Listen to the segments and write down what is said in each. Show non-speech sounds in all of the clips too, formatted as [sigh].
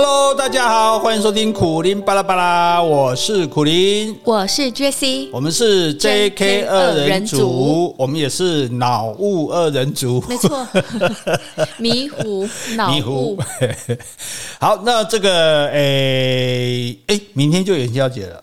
Hello，大家好，欢迎收听苦林巴拉巴拉，我是苦林，我是 Jessie，我们是 JK 二人组，我们也是脑雾二人组，没错，[laughs] 迷糊 [laughs] 脑雾。[laughs] 好，那这个诶诶，明天就元宵节了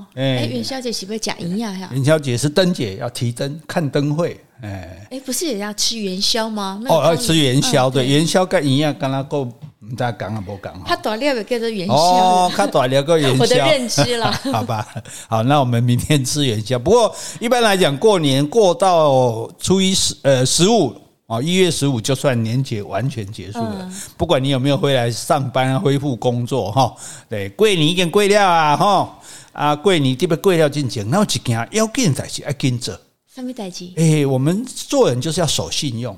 哦，诶，元宵节是不是假营养呀？元宵节是灯节，要提灯看灯会，哎诶，不是也要吃元宵吗？哦，要吃元宵，对，元宵跟营养刚刚够。唔大讲啊，不讲。他大料叫做元宵哦，他大料个元宵。[laughs] 我的认知了，[laughs] 好吧。好，那我们明天吃元宵。不过一般来讲，过年过到初一十呃十五啊，一月十五就算年节完全结束了。嗯、不管你有没有回来上班恢复工作哈，对，过年已经过了啊哈啊，过年这边过了进前，那有一件要紧代志要紧做。什么代志？哎，我们做人就是要守信用。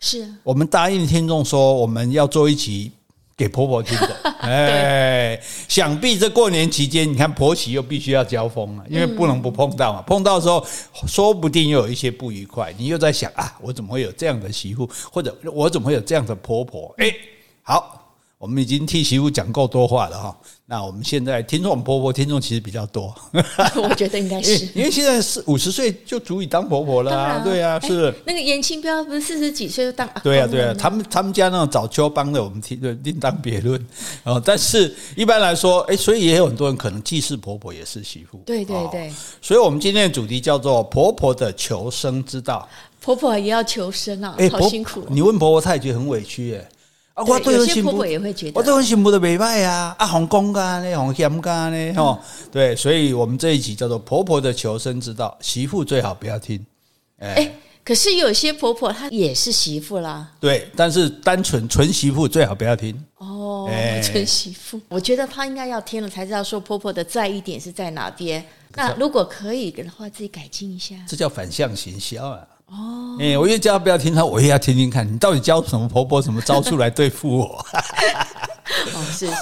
是、啊。我们答应听众说，我们要做一集。给婆婆听的，[laughs] 哎，想必这过年期间，你看婆媳又必须要交锋了，因为不能不碰到嘛。碰到的时候，说不定又有一些不愉快，你又在想啊，我怎么会有这样的媳妇，或者我怎么会有这样的婆婆？哎，好。我们已经替媳妇讲够多话了哈，那我们现在听众我们婆婆听众其实比较多，[laughs] 我觉得应该是，因为现在是五十岁就足以当婆婆了啊，对啊，是。那个颜清标不是四十几岁就当，对啊对啊，他们他们家那种早秋帮的，我们听另当别论。[laughs] 哦。但是一般来说，哎，所以也有很多人可能既是婆婆也是媳妇，对对对，所以我们今天的主题叫做婆婆的求生之道，婆婆也要求生啊，好辛苦。你问婆婆，她也觉得很委屈耶。啊，我对有些婆婆也会觉得，我对我媳妇的美歹啊，啊，红公干呢，红嫌干呢，哦，对，所以我们这一集叫做婆婆的求生之道，媳妇最好不要听。哎、欸，可是有些婆婆她也是媳妇啦，对，但是单纯纯媳妇最好不要听。哦，纯媳妇，我觉得她应该要听了才知道说婆婆的在意点是在哪边。那如果可以的话，自己改进一下。这叫反向行销啊。哦，哎，我越叫他不要听他，我越要听听看，你到底教什么婆婆什么招数来对付我？[laughs] 哦，是是，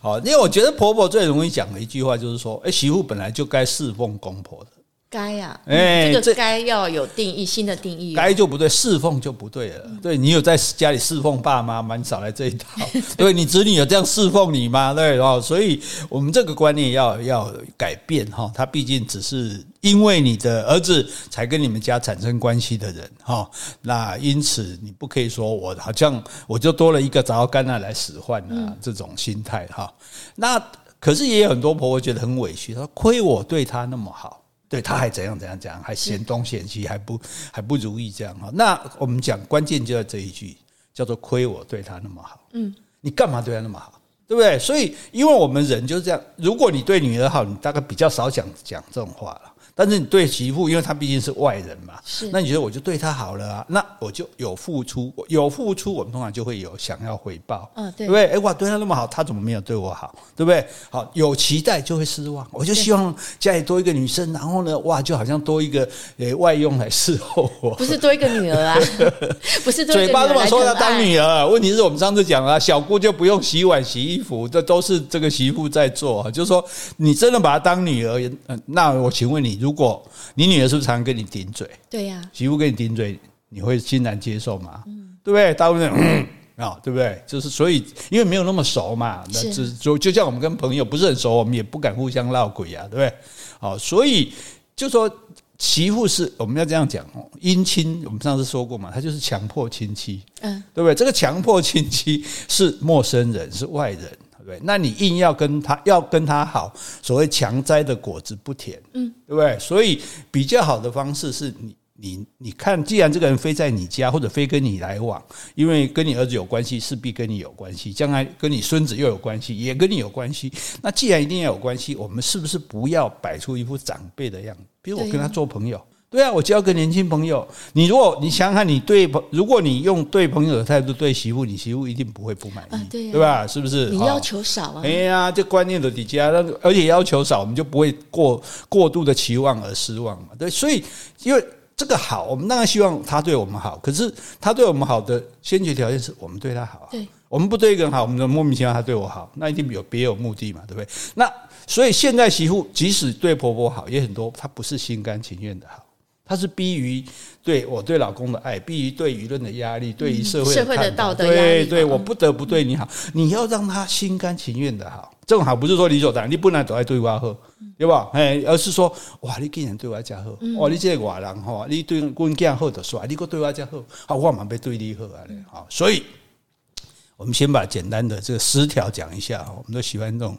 好，因为我觉得婆婆最容易讲的一句话就是说，哎，媳妇本来就该侍奉公婆的。该呀，哎，这个该要有定义，新的定义。该就不对，侍奉就不对了。对，你有在家里侍奉爸妈吗？你少来这一套。[laughs] 对，你子女有这样侍奉你吗？对哦，所以我们这个观念要要改变哈。他毕竟只是因为你的儿子才跟你们家产生关系的人哈。那因此你不可以说我好像我就多了一个杂干啊来使唤啊这种心态哈。那可是也有很多婆婆觉得很委屈，她说亏我对她那么好。对，他还怎样怎样怎样，还嫌东嫌西，还不 [laughs] 还不如意这样哈。那我们讲关键就在这一句，叫做亏我对他那么好。嗯，你干嘛对他那么好？对不对？所以，因为我们人就是这样。如果你对女儿好，你大概比较少讲讲这种话了。但是你对媳妇，因为她毕竟是外人嘛，是那你觉得我就对她好了啊？那我就有付出，有付出，我们通常就会有想要回报，嗯，对，对不对？哎，哇，对她那么好，她怎么没有对我好？对不对？好，有期待就会失望。我就希望家里多一个女生，然后呢，哇，就好像多一个诶外佣来伺候我，不是多一个女儿啊，[laughs] 不是嘴巴这么说要当女儿，问题是我们上次讲了，小姑就不用洗碗洗衣服，这都是这个媳妇在做。就是说，你真的把她当女儿，嗯，那我请问你。如果你女儿是不是常常跟你顶嘴？对呀，媳妇跟你顶嘴，你会欣然接受吗？嗯，对不对？大部分啊，对不对？就是所以，因为没有那么熟嘛，那就就就像我们跟朋友不是很熟，我们也不敢互相闹鬼啊，对不对？好，所以就说媳妇是我们要这样讲哦，姻亲我们上次说过嘛，他就是强迫亲戚，嗯，对不对？这个强迫亲戚是陌生人，是外人。对，那你硬要跟他要跟他好，所谓强摘的果子不甜，嗯，对不对？所以比较好的方式是你你你看，既然这个人非在你家或者非跟你来往，因为跟你儿子有关系，势必跟你有关系，将来跟你孙子又有关系，也跟你有关系。那既然一定要有关系，我们是不是不要摆出一副长辈的样子？比如我跟他做朋友。对啊，我交个年轻朋友。你如果你想想看，你对朋，如果你用对朋友的态度对媳妇，你媳妇一定不会不满意，啊对，啊、对吧？是不是？你要求少啊？哎呀，这观念的底下，那而且要求少，我们就不会过过度的期望而失望嘛。对，所以因为这个好，我们当然希望他对我们好。可是他对我们好的先决条件是我们对他好。对，我们不对一个人好，我们就莫名其妙他对我好，那一定有别有目的嘛，对不对？那所以现在媳妇即使对婆婆好，也很多她不是心甘情愿的好。它是逼于对我对老公的爱，逼于对舆论的压力，对于社会社会的道德压对力，对，我不得不对你好，你要让他心甘情愿的好。正好不是说理所当然，你不能都爱对我好，对吧？哎，而是说，哇，你竟然对我这样好，哇，你这个外人哈，你对阮囝好的帅，你搁对我这样好，好，我嘛要对你好啊嘞，好，所以，我们先把简单的这个十条讲一下，我们都喜欢这种，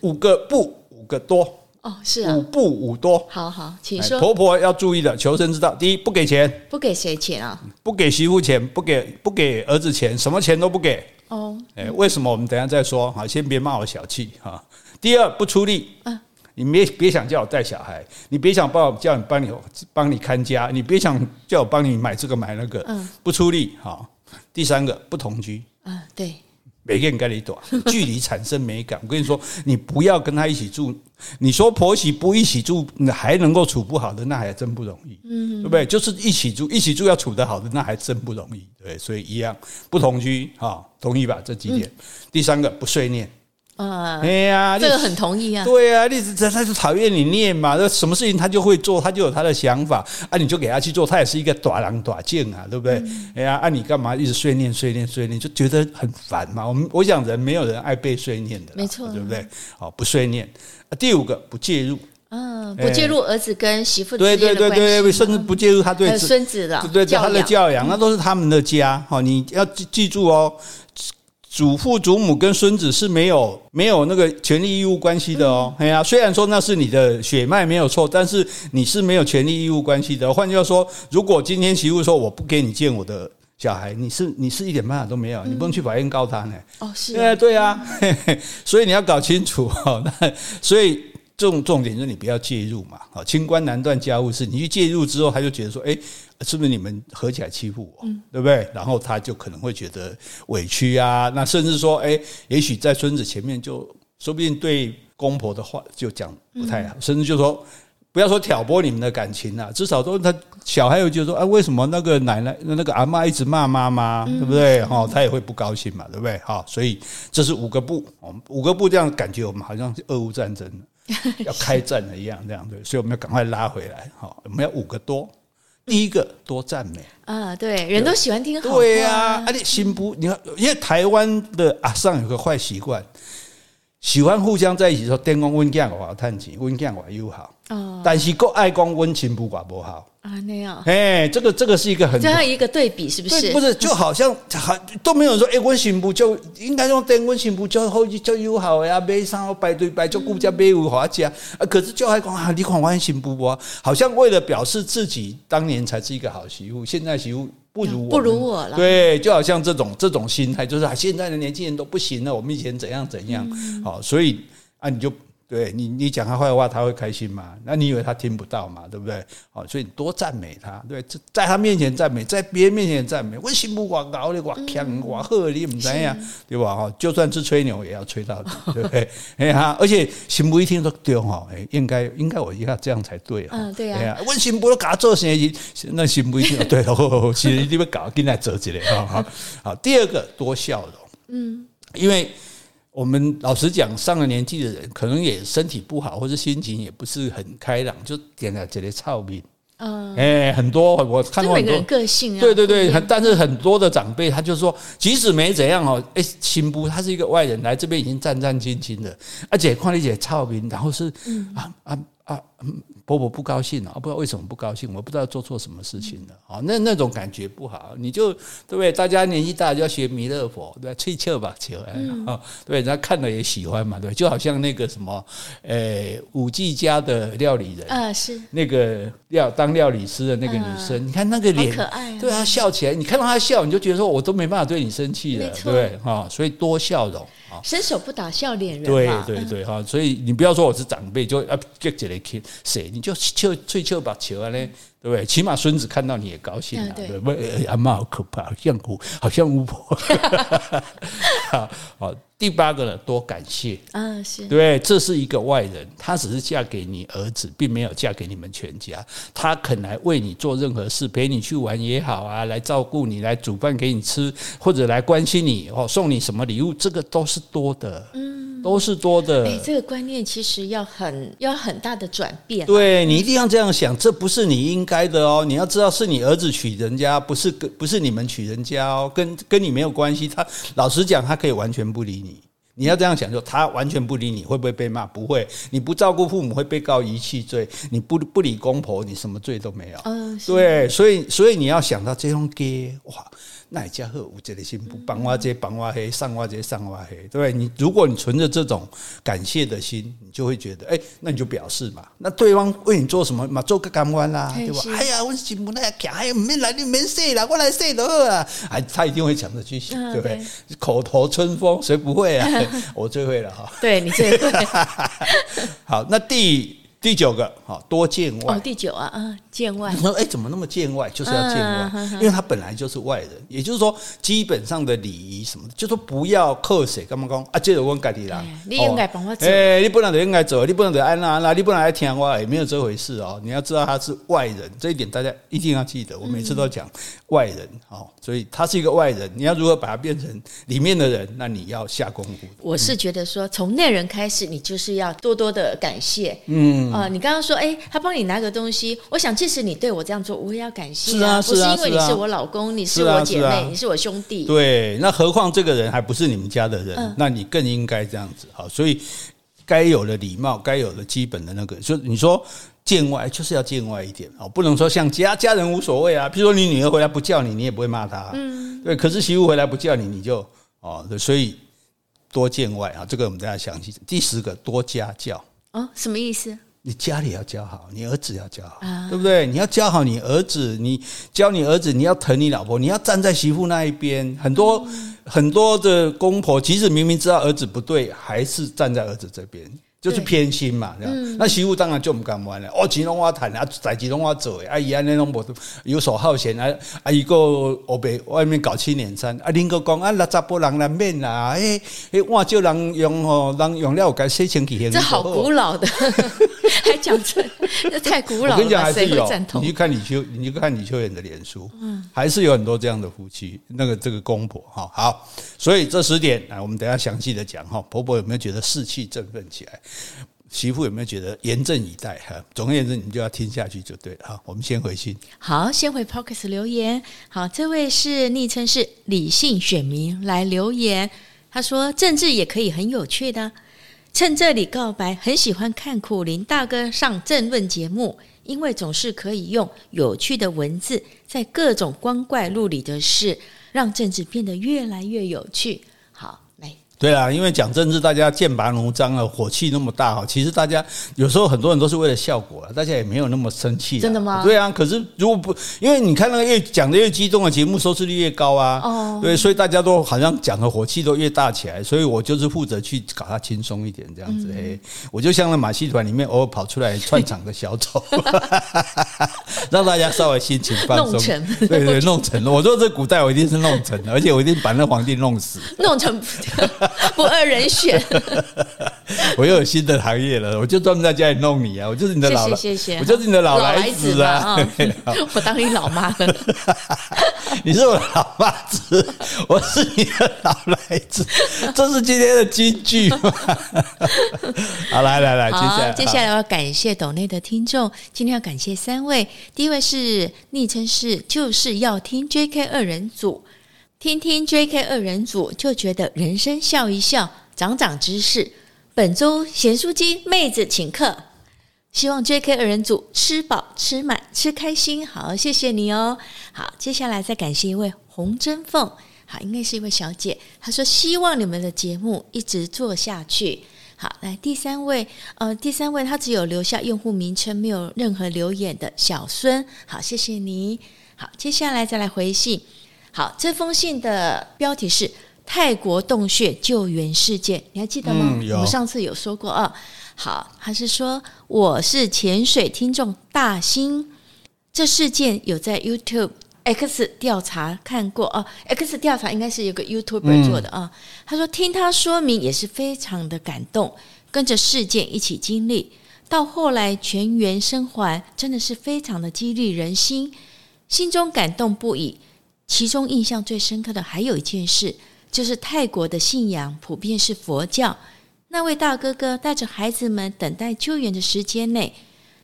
五个不，五个多，哦，是啊，五不五多，好好，请说。婆婆要注意的，求生之道，第一，不给钱，不给谁钱啊？不给媳妇钱，不给不给儿子钱，什么钱都不给。哦，哎，为什么？我们等一下再说。好，先别骂我小气哈。第二，不出力。嗯，你别别想叫我带小孩，你别想帮我叫你帮你帮你看家，你别想叫我帮你买这个买那个。嗯，不出力。好，第三个，不同居。嗯，对。每个人跟你短，[laughs] 距离产生美感。我跟你说，你不要跟他一起住。你说婆媳不一起住，还能够处不好的，那还真不容易。嗯，对不对？就是一起住，一起住要处得好的，那还真不容易。对，所以一样不同居，哈，同意吧？这几点。第三个不碎念。啊，哎呀，这个很同意啊。对啊，你他他就讨厌你念嘛，那什么事情他就会做，他就有他的想法啊，你就给他去做，他也是一个大狼大境啊，对不对？哎呀，啊，你干嘛一直碎念碎念碎念，就觉得很烦嘛。我们我想人没有人爱被碎念的，没错，对不对？好，不碎念。第五个不介入，嗯，不介入儿子跟媳妇对对对对，甚至不介入他对孙子的对他的教养，那都是他们的家。好，你要记记住哦。祖父祖母跟孙子是没有没有那个权利义务关系的哦，哎呀，虽然说那是你的血脉没有错，但是你是没有权利义务关系的。换句话说，如果今天媳妇说我不给你见我的小孩，你是你是一点办法都没有，你不能去法院告他呢。哦，是，哎，对啊，所以你要搞清楚哈。那所以重重点就是你不要介入嘛。好，清官难断家务事，你去介入之后，他就觉得说，哎。是不是你们合起来欺负我，嗯、对不对？然后他就可能会觉得委屈啊，那甚至说，哎，也许在孙子前面就说不定对公婆的话就讲不太好，嗯、甚至就说不要说挑拨你们的感情啊，至少都他小孩又觉得说，哎，为什么那个奶奶那个阿嬷一直骂妈妈，对不对？哈，他也会不高兴嘛，对不对？哈，所以这是五个不，五个不这样感觉我们好像是俄乌战争 [laughs] 要开战了一样，这样对，所以我们要赶快拉回来，哈，我们要五个多。第一个多赞美啊，对，人都喜欢听好话。对呀，而且新不，你看，因为台湾的阿桑有个坏习惯，喜欢互相在一起说，电工温健我探亲，温健我友好。哦，但是够爱讲温情不寡不好啊，那样，哎，这个这个是一个很这样一个对比，是不是？不是，就好像还都没有人说，哎，温情不就应该用电温情不就好就友好呀？买啥排队排就顾家买有花家啊？可是就还讲啊，你看温情不啊？好像为了表示自己当年才是一个好媳妇，现在媳妇不如我，不如我了。对，就好像这种这种心态，就是啊，现在的年轻人都不行了，我们以前怎样怎样，好，所以啊，你就。对你，你讲他坏话，他会开心吗？那你以为他听不到吗？对不对？好，所以你多赞美他，对，在他面前赞美，在别人面前赞美。我心不广告的，我强我喝你唔知呀，对吧？哈，就算是吹牛，也要吹到底，对不对？[laughs] 哎呀，而且心不一听说对哈，哎，应该应该我应该这样才对啊。嗯，对呀。我心不都搞做生意，那心不一听对喽，其实你们搞进来折起来哈。好，好，第二个多笑容，嗯，因为。我们老实讲，上了年纪的人可能也身体不好，或者心情也不是很开朗，就点了这些臭名。嗯，哎，很多我看过很多个性啊，对对对，但是很多的长辈他就说，即使没怎样哦，哎，新不他是一个外人来这边已经战战兢兢的，而且看你这臭名，然后是啊啊啊。婆婆不高兴了啊，不知道为什么不高兴，我不知道做错什么事情了啊，那那种感觉不好，你就对不对？大家年纪大就要学弥勒佛，对吧，吹绣吧，绣啊，对，人家看了也喜欢嘛，对，就好像那个什么，诶，五 G 家的料理人啊，是那个料当料理师的那个女生，你看那个脸，可爱，对啊，笑起来，你看到她笑，你就觉得说我都没办法对你生气了，对哈，所以多笑容。伸手不打笑脸人，对对对哈，所以你不要说我是长辈，就啊接起来看谁，你就笑吹笑把球啊嘞，对不对？起码孙子看到你也高兴啊，对不对？阿妈好可怕，好像巫，好像巫婆。[laughs] 好，好，第八个呢，多感谢啊，是对，这是一个外人，她只是嫁给你儿子，并没有嫁给你们全家。她肯来为你做任何事，陪你去玩也好啊，来照顾你，来煮饭给你吃，或者来关心你哦，送你什么礼物，这个都是多的。嗯。都是多的。哎，这个观念其实要很要很大的转变。对，你一定要这样想，这不是你应该的哦。你要知道，是你儿子娶人家，不是跟不是你们娶人家哦，跟跟你没有关系。他老实讲，他可以完全不理你。你要这样想，就他完全不理你，会不会被骂？不会。你不照顾父母会被告遗弃罪，你不不理公婆，你什么罪都没有。嗯，对，所以所以你要想到这种给哇。那也家伙，我这里心不帮我这帮我黑，上我这上我黑，对不对？你如果你存着这种感谢的心，你就会觉得，哎，那你就表示嘛。那对方为你做什么嘛？做个感官啦，对吧？哎呀，我心不那讲，哎呀，没来你没睡了，我来睡得好啊。哎，他一定会讲这句，对不对？口头春风，谁不会啊？[laughs] 我最会了哈。对你最会。[laughs] 好，那第第九个，好多见外。哦，第九啊，啊。见外，你 [laughs] 说哎，怎么那么见外？就是要见外，嗯、因为他本来就是外人，也就是说，基本上的礼仪什么的，就说不要克谁，干嘛讲啊？这个我家己人，你应该帮我走，哎，你不能就应该走，你不能就安那那，你不能来听我，也没有这回事哦。你要知道他是外人，这一点大家一定要记得。我每次都讲外人哦，所以他是一个外人，你要如何把他变成里面的人？那你要下功夫。我是觉得说，从内人开始，你就是要多多的感谢。嗯啊，你刚刚说，哎，他帮你拿个东西，我想。即使你对我这样做，我也要感谢。是啊，是啊，不是因为你是我老公，你是我姐妹，你是我兄弟。对，那何况这个人还不是你们家的人，那你更应该这样子。好，所以该有的礼貌，该有的基本的那个，就你说见外就是要见外一点哦，不能说像家家人无所谓啊。譬如说你女儿回来不叫你，你也不会骂她。嗯，对。可是媳妇回来不叫你，你就哦，所以多见外啊。这个我们大家详细。第十个多家教哦，什么意思？你家里要教好，你儿子要教好，对不对？你要教好你儿子，你教你儿子，你要疼你老婆，你要站在媳妇那一边。很多很多的公婆，即使明明知道儿子不对，还是站在儿子这边。就是偏心嘛，对嗯、那媳妇当然就唔敢玩了。哦，吉隆话谈啊，在吉隆话走哎，阿姨啊，那种不游手好闲啊，阿姨个我被外面搞七年三，啊，林哥讲啊，那查甫人难免啦，诶诶，哇，叫人用吼，人用了该洗清气。这好古老的，[laughs] 还讲这，这太古老了。我跟你讲，还是有，你去看李秋，你去看李秋远的脸书，嗯，还是有很多这样的夫妻，那个这个公婆哈，好，所以这十点啊，我们等下详细的讲哈，婆婆有没有觉得士气振奋起来？媳妇有没有觉得严阵以待？哈，总而言之，你就要听下去就对了。哈，我们先回信。好，先回 pocket 留言。好，这位是昵称是理性选民来留言，他说政治也可以很有趣的。趁这里告白，很喜欢看苦林大哥上政论节目，因为总是可以用有趣的文字，在各种光怪陆离的事，让政治变得越来越有趣。对啊，因为讲政治，大家剑拔弩张啊，火气那么大哈。其实大家有时候很多人都是为了效果啊，大家也没有那么生气。真的吗？对啊，可是如果不，因为你看那个越讲的越激动的节目，收视率越高啊。哦。对，所以大家都好像讲的火气都越大起来。所以我就是负责去搞它轻松一点这样子。哎，我就像那马戏团里面偶尔跑出来串场的小丑，[laughs] 让大家稍微心情放松。弄成。对对，弄成了。我说这古代我一定是弄成了，而且我一定把那皇帝弄死。弄成。[laughs] 不二人选，[laughs] 我又有新的行业了，我就专门在家里弄你啊！我就是你的老，谢谢，谢谢，我就是你的老来子啊！[laughs] 我当你老妈了，你是我的老妈子，我是你的老来子，这是今天的金句。好，来来来，接下来，接下来我要感谢斗内的听众，今天要感谢三位，第一位是昵称是就是要听 JK 二人组。听听 JK 二人组就觉得人生笑一笑，长长知识。本周咸酥鸡妹子请客，希望 JK 二人组吃饱吃满吃开心。好，谢谢你哦。好，接下来再感谢一位洪真凤，好，应该是一位小姐。她说希望你们的节目一直做下去。好，来第三位，呃，第三位她只有留下用户名称，没有任何留言的小孙。好，谢谢你。好，接下来再来回信。好，这封信的标题是“泰国洞穴救援事件”，你还记得吗？嗯、我们上次有说过啊。好，还是说我是潜水听众大兴，这事件有在 YouTube X 调查看过哦。X 调查应该是有个 YouTuber 做的啊。嗯、他说听他说明也是非常的感动，跟着事件一起经历，到后来全员生还，真的是非常的激励人心，心中感动不已。其中印象最深刻的还有一件事，就是泰国的信仰普遍是佛教，那位大哥哥带着孩子们等待救援的时间内，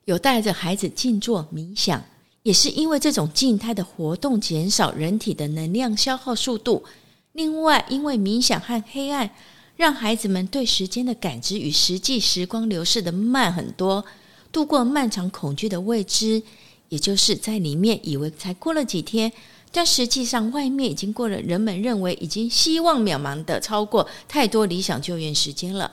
有带着孩子静坐冥想，也是因为这种静态的活动减少人体的能量消耗速度。另外，因为冥想和黑暗，让孩子们对时间的感知与实际时光流逝的慢很多，度过漫长恐惧的未知，也就是在里面以为才过了几天。但实际上，外面已经过了人们认为已经希望渺茫的超过太多理想救援时间了，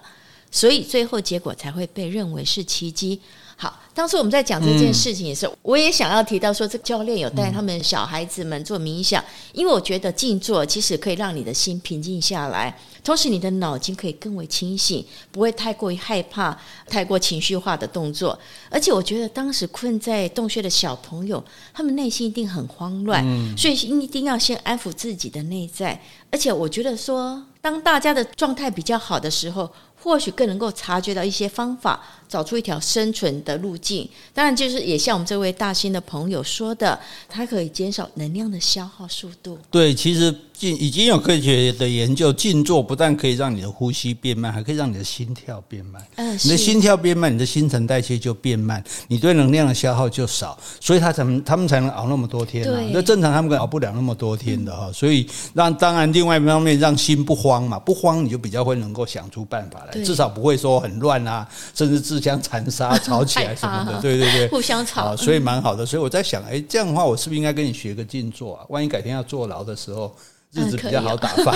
所以最后结果才会被认为是奇迹。好，当时我们在讲这件事情也是，嗯、我也想要提到说，这个教练有带他们小孩子们做冥想，嗯、因为我觉得静坐其实可以让你的心平静下来，同时你的脑筋可以更为清醒，不会太过于害怕、太过情绪化的动作。而且我觉得当时困在洞穴的小朋友，他们内心一定很慌乱，嗯、所以一定要先安抚自己的内在。而且我觉得说，当大家的状态比较好的时候。或许更能够察觉到一些方法，找出一条生存的路径。当然，就是也像我们这位大新的朋友说的，它可以减少能量的消耗速度。对，其实已经有科学的研究，静坐不但可以让你的呼吸变慢，还可以让你的心跳变慢。嗯，你的心跳变慢，你的新陈代谢就变慢，你对能量的消耗就少，所以他才能他们才能熬那么多天啊。对，那正常他们熬不了那么多天的哈。嗯，所以让当然另外一方面让心不慌嘛，不慌你就比较会能够想出办法来。至少不会说很乱啊，甚至自相残杀、[laughs] 吵起来什么的，对对对，[laughs] 互相吵，所以蛮好的。所以我在想，哎，这样的话，我是不是应该跟你学个静坐啊？万一改天要坐牢的时候，日子比较好打发。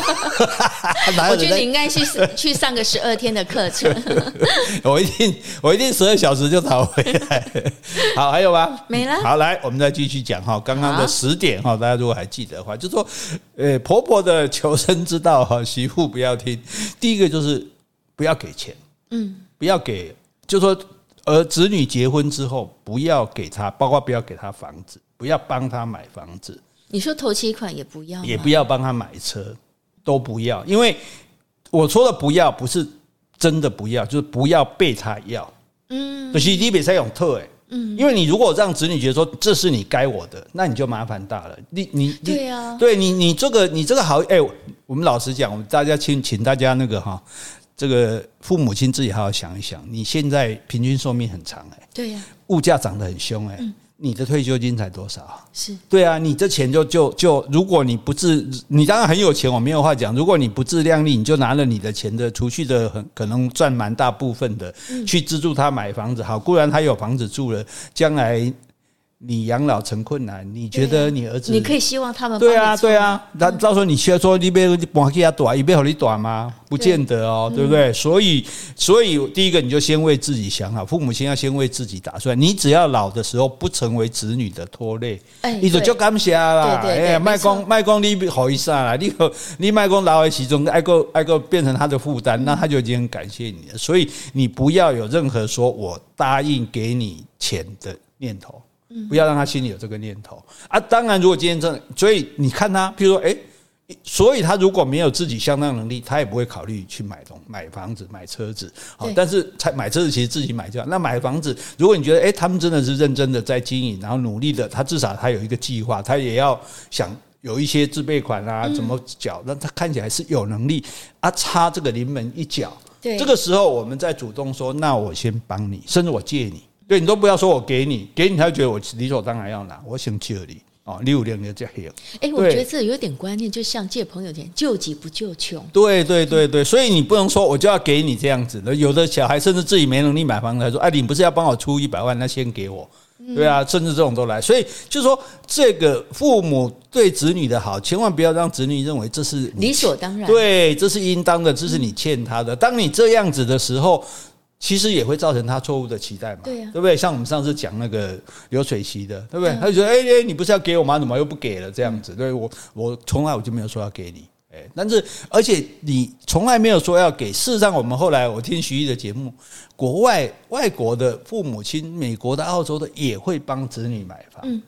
[laughs] 我觉得你应该去 [laughs] 去上个十二天的课程。[laughs] 我一定，我一定十二小时就逃回来。好，还有吗？没了。好，来，我们再继续讲哈。刚刚的十点哈，大家如果还记得的话，就说，呃，婆婆的求生之道哈，媳妇不要听。第一个就是。不要给钱，嗯，不要给，就说儿子女结婚之后，不要给他，包括不要给他房子，不要帮他买房子。你说头期款也不要，也不要帮他买车，都不要。因为我说的不要，不是真的不要，就是不要被他要。嗯，可是你别再用特哎，嗯，因为你如果让子女觉得说这是你该我的，那你就麻烦大了。你你对呀，对你你这个你这个好哎，我们老实讲，我们大家请请大家那个哈。这个父母亲自己好好想一想，你现在平均寿命很长哎，对呀，物价涨得很凶哎，你的退休金才多少？是对啊，你这钱就就就，如果你不自，你当然很有钱，我没有话讲。如果你不自量力，你就拿了你的钱的储蓄的很可能赚蛮大部分的，去资助他买房子。好，固然他有房子住了，将来。你养老成困难，你觉得你儿子？你可以希望他们对啊，对啊。那到时候你需要说你别搬给他短，一边和你短吗？不见得哦，对不对？所以，所以第一个你就先为自己想好，父母亲要先为自己打算。你只要老的时候不成为子女的拖累，你就就感谢啦。哎呀，卖光卖光你好意思啊？你你卖光老的其中爱个爱个变成他的负担，那他就已经很感谢你了。所以你不要有任何说我答应给你钱的念头。不要让他心里有这个念头啊！当然，如果今天真的，所以你看他，譬如说，诶，所以他如果没有自己相当能力，他也不会考虑去买东买房子、买车子。好，但是才买车子其实自己买就好。那买房子，如果你觉得，诶，他们真的是认真的在经营，然后努力的，他至少他有一个计划，他也要想有一些自备款啊，怎么缴，那他看起来是有能力啊，差这个临门一脚。对，这个时候我们再主动说，那我先帮你，甚至我借你。对，你都不要说，我给你，给你，他就觉得我理所当然要拿，我想借你哦，六年的这样。哎，我觉得这有点观念，就像借朋友钱，救急不救穷。对对对对，所以你不能说我就要给你这样子的。有的小孩甚至自己没能力买房子，他说：“哎，你不是要帮我出一百万，那先给我。”对啊，甚至这种都来。所以就是说，这个父母对子女的好，千万不要让子女认为这是理所当然。对，这是应当的，这是你欠他的。当你这样子的时候。其实也会造成他错误的期待嘛，对呀，对不对？像我们上次讲那个流水席的，对不对？他就说：“哎哎，你不是要给我吗？怎么又不给了？这样子，对我我从来我就没有说要给你，哎，但是而且你从来没有说要给。事实上，我们后来我听徐艺的节目，国外外国的父母亲，美国的、澳洲的也会帮子女买房，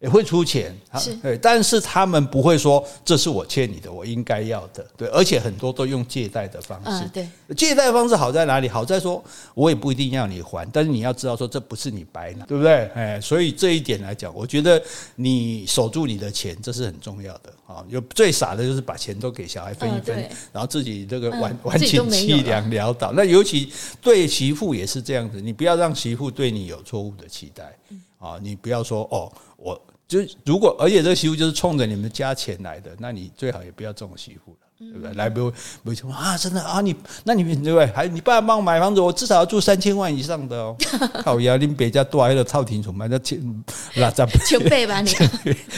也会出钱，是对，但是他们不会说这是我欠你的，我应该要的，对，而且很多都用借贷的方式，嗯、对，借贷方式好在哪里？好在说我也不一定要你还，但是你要知道说这不是你白拿，对不对？哎，所以这一点来讲，我觉得你守住你的钱，这是很重要的啊。有最傻的就是把钱都给小孩分一分，嗯、然后自己这个晚晚景凄凉潦倒。那尤其对媳妇也是这样子，你不要让媳妇对你有错误的期待。啊，你不要说哦，我就如果，而且这个媳妇就是冲着你们加钱来的，那你最好也不要这种媳妇了，对不对？来不不说啊，真的啊，你那你们对不对？还你爸爸帮我买房子，我至少要住三千万以上的哦。靠呀，你别家多还有套庭什么那千那咱千倍吧，你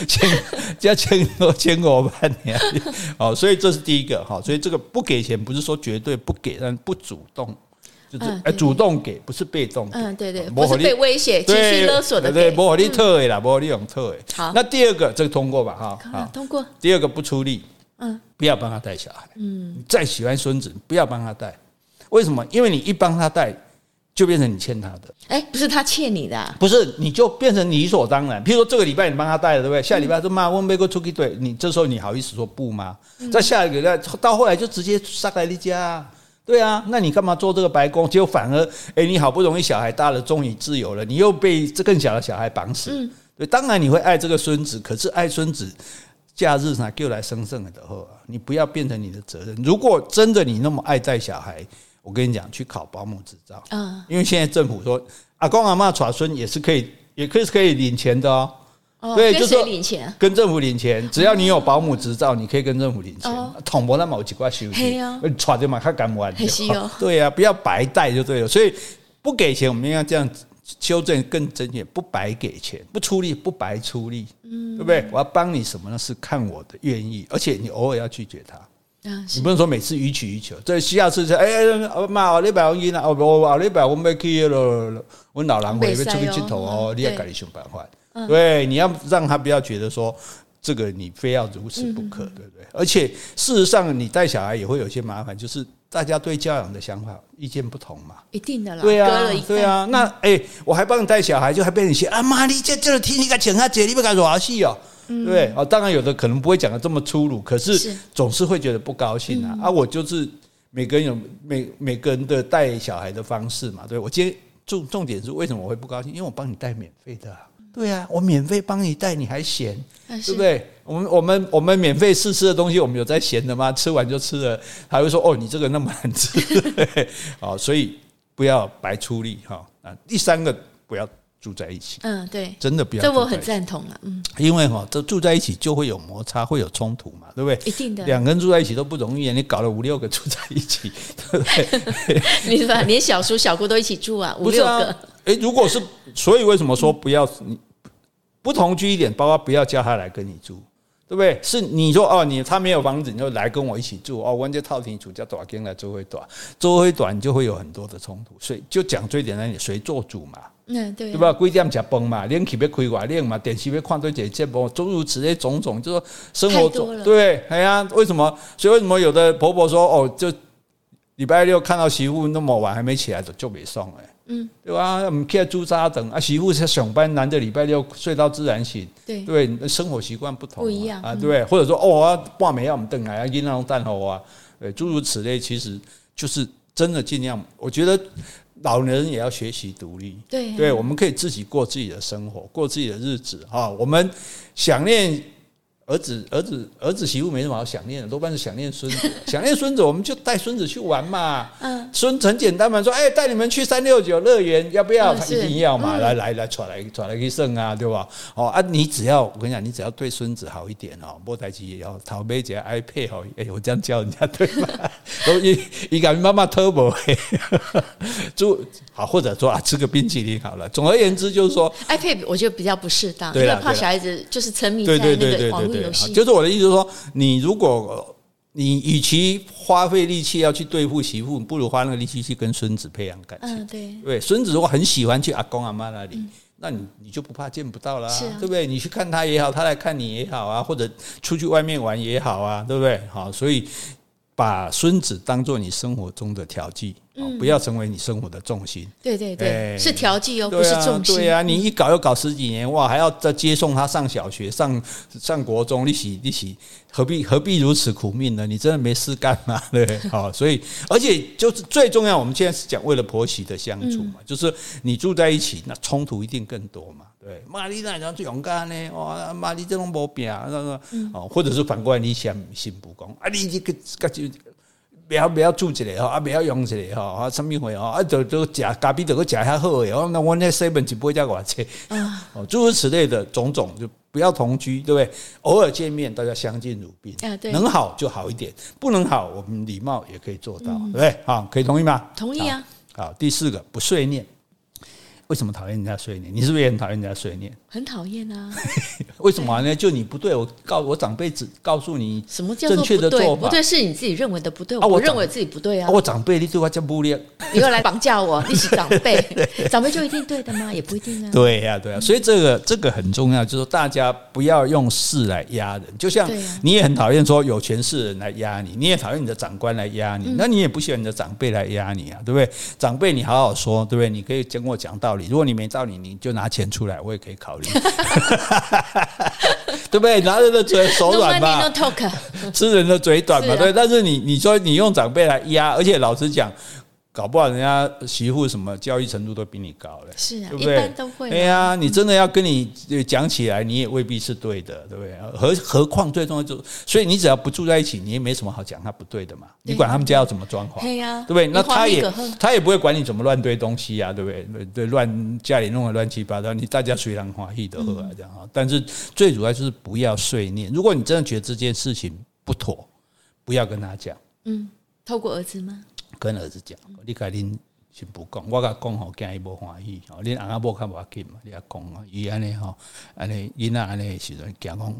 千加千多千五万年哦，所以这是第一个哈，所以这个不给钱不是说绝对不给，但不主动。就是哎，主动给不是被动。嗯，对对，不是被威胁、情绪勒索的。对，不好你特啦，不好你用特哎。好，那第二个这个通过吧，哈，好，通过。第二个不出力，嗯，不要帮他带小孩，嗯，再喜欢孙子，不要帮他带。为什么？因为你一帮他带，就变成你欠他的。哎，不是他欠你的，不是，你就变成理所当然。譬如说这个礼拜你帮他带了，对不对？下礼拜说妈，我没个出去对你，这时候你好意思说不吗？在下一个礼拜到后来就直接杀来你家。对啊，那你干嘛做这个白工？结果反而，哎，你好不容易小孩大了，终于自由了，你又被这更小的小孩绑死。嗯，对，当然你会爱这个孙子，可是爱孙子，假日上就来生生的后，你不要变成你的责任。如果真的你那么爱带小孩，我跟你讲，去考保姆执照。嗯，因为现在政府说，阿公阿嬷带孙也是可以，也可以是可以领钱的哦。对，就是领钱，跟政府领钱，只要你有保姆执照，你可以跟政府领钱。统博那某几块休息，揣着嘛，他敢玩。对呀，[laughs] 不要白带就对了。所以不给钱，我们应该这样修正更正确，不白给钱，不出力不白出力，对不对？我要帮你什么呢？是看我的愿意，而且你偶尔要拒绝他。你不能说每次予取予求。这下次是哎哎妈，我礼拜我应了，我我礼拜我没去了，我老人会要出去佚佗哦，你也赶紧想办法。对，你要让他不要觉得说这个你非要如此不可，对不对？而且事实上，你带小孩也会有些麻烦，就是大家对教养的想法意见不同嘛。一定的啦，对啊，对啊。那哎，我还帮你带小孩，就还被你嫌啊妈，你这这听你个请他姐，你不敢耍戏哦，对？哦，当然有的可能不会讲的这么粗鲁，可是总是会觉得不高兴啊。啊，我就是每个人有每每个人的带小孩的方式嘛。对，我今天重重点是为什么我会不高兴？因为我帮你带免费的。对呀、啊，我免费帮你带，你还嫌，是对不对？我们我们我们免费试吃的东西，我们有在嫌的吗？吃完就吃了，还会说哦，你这个那么难吃，[laughs] 好，所以不要白出力哈。啊，第三个不要住在一起，嗯，对，真的不要。这我很赞同了，嗯，因为哈，这住在一起就会有摩擦，会有冲突嘛，对不对？一定的，两个人住在一起都不容易，你搞了五六个住在一起，对不对？[laughs] 你说连小叔小姑都一起住啊，五六个。哎，如果是，所以为什么说不要你不同居一点，包括不要叫他来跟你住，对不对？是你说哦，你他没有房子，你就来跟我一起住哦。我这套厅主叫大间来做会短，做会短就会有很多的冲突。所以就讲最简单你，谁做主嘛？嗯，对，对吧？几点吃饭嘛？冷气要开外冷嘛？电视要看多几节目，诸如此类种种，就说生活中对，哎呀，为什么？所以为什么有的婆婆说哦，就礼拜六看到媳妇那么晚还没起来，就就没送哎。嗯，对吧？我们开猪扎等啊，媳妇在上班，男的礼拜六睡到自然醒。对对，生活习惯不同，不一样啊，对，或者说哦，半暝要我们等来啊，阴那种蛋吼啊，对，诸如此类，其实就是真的尽量。我觉得老年人也要学习独立，对对，我们可以自己过自己的生活，过自己的日子啊。我们想念。儿子，儿子，儿子媳妇没什么好想念的，多半是想念孙子。[laughs] 想念孙子，我们就带孙子去玩嘛。嗯，孙子很简单嘛，说，哎，带你们去三六九乐园，要不要？他一定要嘛，来来来，传来传来去胜啊，对吧？哦啊，你只要我跟你讲，你只要对孙子好一点哦，莫台机也要淘杯姐 iPad 哦，哎，我这样教人家对吗？[laughs] 都一一个妈妈 turbo，[laughs] 就好，或者说啊，吃个冰淇淋好了。总而言之，就是说 iPad 我觉得比较不适当，因为怕小孩子就是沉迷在那个网络。就是我的意思，是说你如果你与其花费力气要去对付媳妇，不如花那个力气去跟孙子培养感情。对，对，孙子如果很喜欢去阿公阿妈那里，那你你就不怕见不到了，对不对？你去看他也好，他来看你也好啊，或者出去外面玩也好啊，对不对？好，所以把孙子当做你生活中的调剂嗯，不要成为你生活的重心。对对对，欸、是调剂哦，啊、不是重心。对呀、啊，你一搞又搞十几年，哇，还要再接送他上小学、上上国中，你起你起，何必何必如此苦命呢？你真的没事干吗？[laughs] 对，好，所以而且就是最重要，我们现在是讲为了婆媳的相处嘛，嗯、就是你住在一起，那冲突一定更多嘛。对，妈你那样最勇敢呢？哇，妈你这种毛病，那个哦，或者是反过来你想信不公啊，你这个个就。不要不要住这里哈，啊不要用这里哈，啊什么会啊？啊就就假咖啡，这个假还好诶，那我那 seven 就不会加我钱啊，哦诸如此类的种种，就不要同居，对不对？偶尔见面，大家相敬如宾啊，对，能好就好一点，不能好，我们礼貌也可以做到，对不对？好，可以同意吗？同意啊。好，第四个不碎念。为什么讨厌人家碎念？你是不是也很讨厌人家碎念？很讨厌啊！[laughs] 为什么呢？就你不对，我告我长辈只告诉你什么叫做不对？不对是你自己认为的不对。啊，我认为自己不对啊！我长辈，你对我叫不利，[laughs] 你又来绑架我？你是长辈，[laughs] 长辈就一定对的吗？也不一定啊。对呀，对呀。所以这个这个很重要，就是大家不要用事来压人。就像你也很讨厌说有权势人来压你，你也讨厌你的长官来压你，那你也不喜欢你的长辈来压你啊，对不对？长辈你好好说，对不对？你可以跟我讲道理。如果你没道理，你就拿钱出来，我也可以考虑，[laughs] 对不对？拿人的嘴手软嘛，吃人的嘴短嘛，对。但是你你说你用长辈来压，而且老实讲。搞不好人家媳妇什么教育程度都比你高嘞，是啊，对不对？一般都会。对呀，你真的要跟你讲起来，你也未必是对的，对不对？何何况最重要就是，所以你只要不住在一起，你也没什么好讲他不对的嘛。你管他们家要怎么装潢，对呀，对不对？那他也他也不会管你怎么乱堆东西呀，对不对？对，乱家里弄得乱七八糟，你大家虽然欢喜的喝啊，这样啊。但是最主要就是不要碎念。如果你真的觉得这件事情不妥，不要跟他讲。嗯，透过儿子吗？跟儿子讲，你甲恁媳妇讲，我甲讲吼，惊伊无欢喜吼。恁阿某较无要紧嘛，你啊讲啊，伊安尼吼，安尼囡仔安尼时阵惊讲，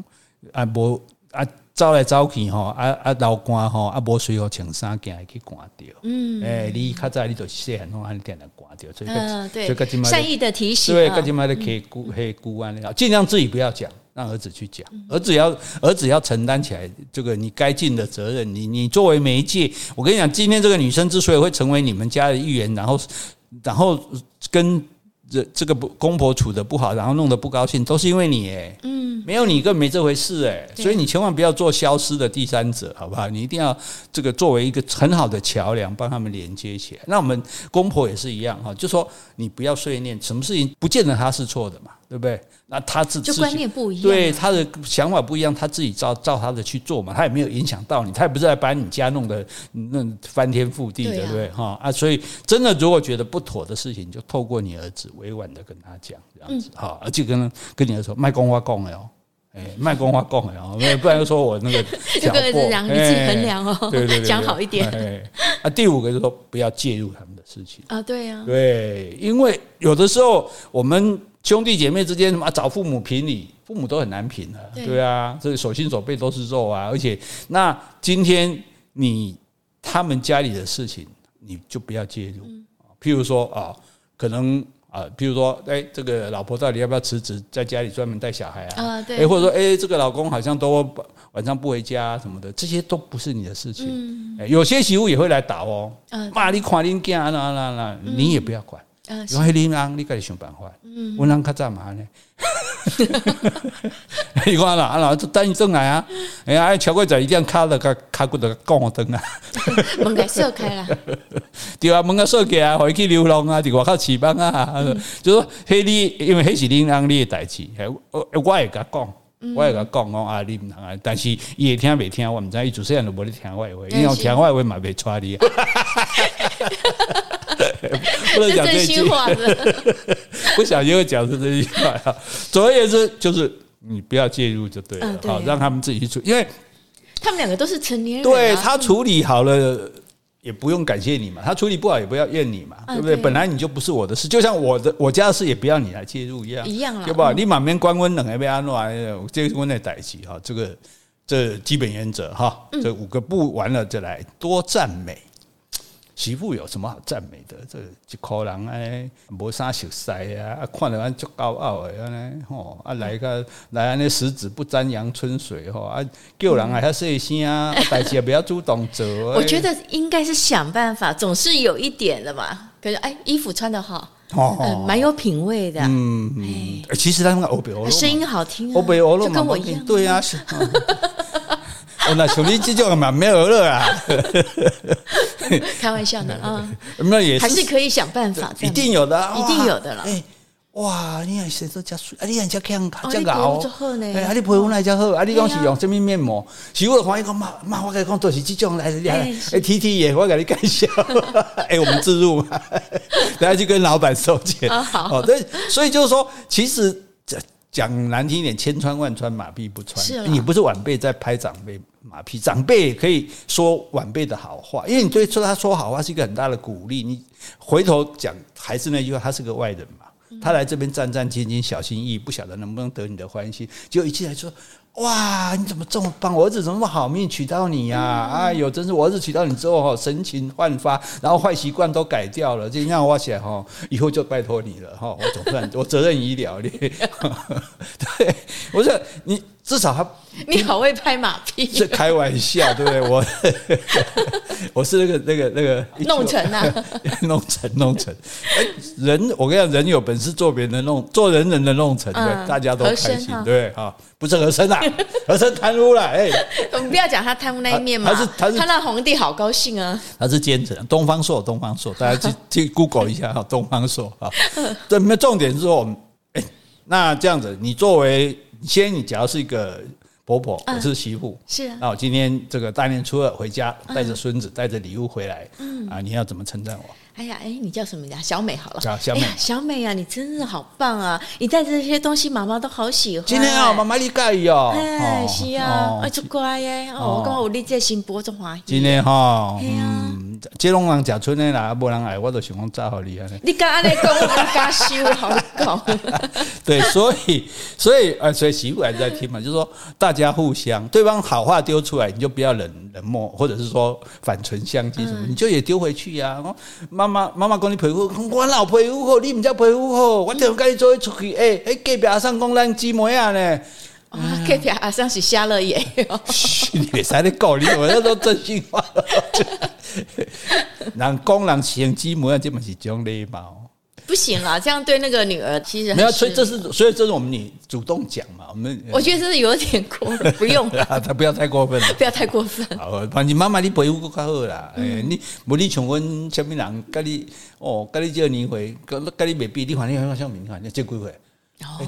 啊无啊走来走去吼，啊啊流汗吼，啊无随好穿衫，惊伊去寒着。嗯，诶，你较早你着细汉拢安尼点来寒着，所以嗯对，善意的提醒，对，甲即摆咧客顾嘿顾安尼，尽量自己不要讲。让儿子去讲，儿子要儿子要承担起来这个你该尽的责任。你你作为媒介，我跟你讲，今天这个女生之所以会成为你们家的一员，然后然后跟这这个不公婆处的不好，然后弄得不高兴，都是因为你诶。嗯，没有你根本没这回事诶。所以你千万不要做消失的第三者，好不好？你一定要这个作为一个很好的桥梁，帮他们连接起来。那我们公婆也是一样哈，就说你不要碎念，什么事情不见得他是错的嘛，对不对？那他自己就观念不一样，对他的想法不一样，他自己照照他的去做嘛，他也没有影响到你，他也不是来把你家弄得那翻天覆地的，对不对？哈啊，所以真的如果觉得不妥的事情，就透过你儿子委婉的跟他讲这样子哈，而且跟跟你儿子说卖公话讲的哦，哎，[laughs] 卖公话讲的哦，不然就说我那个就跟儿子讲，你自己衡量哦，对对对，讲好一点。啊，第五个就是说不要介入他们的事情啊，对呀，对，因为有的时候我们。兄弟姐妹之间什么找父母评理，父母都很难评的，对，对啊，这个手心手背都是肉啊，而且那今天你他们家里的事情，你就不要介入。譬如说啊，可能啊，譬如说，哎，这个老婆到底要不要辞职，在家里专门带小孩啊？啊，对。哎，或者说，哎，这个老公好像都晚上不回家什么的，这些都不是你的事情。哎，有些媳妇也会来打哦，骂你垮你家那那那，你也不要管。因为你啷，你家己想办法。嗯，我啷较早嘛呢？[laughs] 你看啦，啊，老子等伊转来啊！哎呀，超过十一点卡了，个卡骨头降灯啊！[laughs] 门给锁开了，[laughs] 对啊，门甲锁起啊，回去流浪啊，伫外口起班啊，就说迄，你因为迄是恁翁你的代志，我我会甲讲，我会甲讲讲啊，你毋通啊，但是伊会听袂听，我毋知伊自细汉就无咧听我的话，因为听我的话嘛袂带你。不能讲这句话，[laughs] 不小心会讲出这句话啊。总而言之，就是你不要介入就对了，好，让他们自己去处理，因为他们两个都是成年人，对他处理好了也不用感谢你嘛，他处理不好也不要怨你嘛，对不对？本来你就不是我的事，就像我的我家的事也不要你来介入一样，一样，对吧？你满面关温冷，还被安诺这个温的代起哈，这个这基本原则哈，这五个不完了，再来多赞美。媳妇有什么好赞美的？这一口人哎，没啥熟悉啊，看着俺足高傲的安吼啊来个来安尼十指不沾阳春水吼啊，叫人还要细心啊，代志也不要主动做。[laughs] 我觉得应该是想办法，总是有一点的嘛。可是哎，衣服穿得好，哦，蛮有品味的。嗯嗯，其实他们欧北欧声音好听，欧北欧就跟我一样。对呀。我 [laughs] 那兄弟这种嘛没有了啊，开玩笑的啊，[laughs] 那也还是可以想办法，一定有的，一定有的了。哇，你看谁都加水，啊，你看加强加熬，哎，啊，你皮肤那家好，啊，你讲是用什么面膜？其实我的朋友讲，妈妈，我跟你讲都是这种来来，哎，T T 也，我给你介绍，[laughs] 哎，我们自入嘛，然后就跟老板收钱，好，对，所以就是说，其实这。讲难听一点，千穿万穿，马屁不穿。是你不是晚辈在拍长辈马屁，长辈可以说晚辈的好话，因为你对说他说好话是一个很大的鼓励。你回头讲，还是那句话，他是个外人嘛，他来这边战战兢兢、小心翼翼，不晓得能不能得你的欢心，就一进来说。哇，你怎么这么棒？我儿子怎么那么好命娶到你呀？啊？哎呦，真是我儿子娶到你之后哈，神情焕发，然后坏习惯都改掉了。这样我写哈，以后就拜托你了哈，我总算我责任已了。你 [laughs] 对，我说你至少他你好会拍马屁，是开玩笑对不对？我 [laughs] [laughs] 我是那个那个那个弄成啊，[laughs] 弄成弄成。哎，人我跟你讲，人有本事做别人的弄，做人人的弄成，对，大家都开心，对哈。不是和珅啊，和珅贪污了。哎，我们不要讲他贪污那一面嘛。他是他是他让皇帝好高兴啊。他是奸臣，东方朔，东方朔，大家去去 Google 一下哈，东方朔啊。这没重点是说，我们哎，那这样子，你作为先，你假如是一个婆婆，我是媳妇，是啊。那我今天这个大年初二回家，带着孙子，带着礼物回来，嗯啊，你要怎么称赞我？哎呀，哎，你叫什么名字？小美好了。小小美，小美啊，你真是好棒啊！你带着这些东西，妈妈都好喜欢。今天啊，妈妈你介意哦。哎，是啊，哎，就乖耶。哦，我刚好我你这新播种花。今天哈，嗯，这拢人食春的啦，无人爱，我都想讲炸好厉害。你刚刚那讲，我加修好搞。[laughs] 对，所以，所以，呃，所以媳妇还在听嘛，就是说，大家互相，对方好话丢出来，你就不要冷冷漠，或者是说反唇相讥什么，你就也丢回去呀。妈妈妈妈讲你皮肤，我老皮肤好，你唔知皮肤好，我点解做出去？哎哎，隔壁阿婶讲咱姊妹啊呢？隔壁阿婶是瞎了眼。[laughs] 哟，你别在那搞，你我那都真心话。人讲人像姊妹啊，这嘛是种礼貌。不行啦，这样对那个女儿其实没有，所以这是所以这是我们你主动讲嘛，我们我觉得这是有点过，[laughs] 不用。了，他不要太过分。了，不要太过分。好，反正妈妈你陪护够较好啦，哎，你无你像阮什么人，跟你哦，跟你这个年岁，跟跟你未必，你反正很像明，看你这几岁。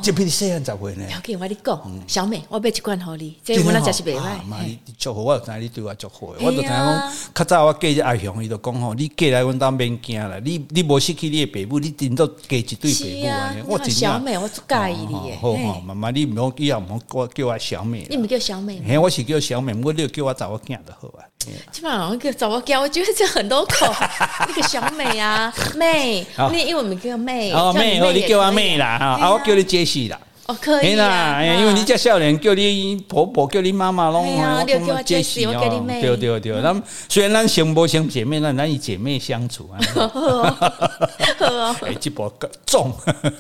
这比你细汉十岁呢。要紧，我跟你讲，小美，我买一罐给你，这我那真是袂歹。妈，你祝福我，知你对我祝福，我就知讲，较早我嫁阿雄，伊就讲吼，你嫁来阮当免惊啦，你你无失去你的爸母，你顶多嫁一对爸母啊。我小美，我最介意你。好好，妈妈，你唔好以后唔好叫我小美。你唔叫小美？嘿，我是叫小美，我你叫我查某囝就好啊。基本上叫查某囝，我觉得这很多口，那个小美啊，[laughs] 妹，你因为我们叫妹，哦妹，你叫我妹啦，啊，我叫你杰西啦。哦，可以啦，因为你这少年叫你婆婆，叫你妈妈拢，我叫我姐姐，我叫你妹。对对对，咱虽然咱兄不兄姐妹，但咱以姐妹相处啊。[laughs] [laughs] 哎，这波重。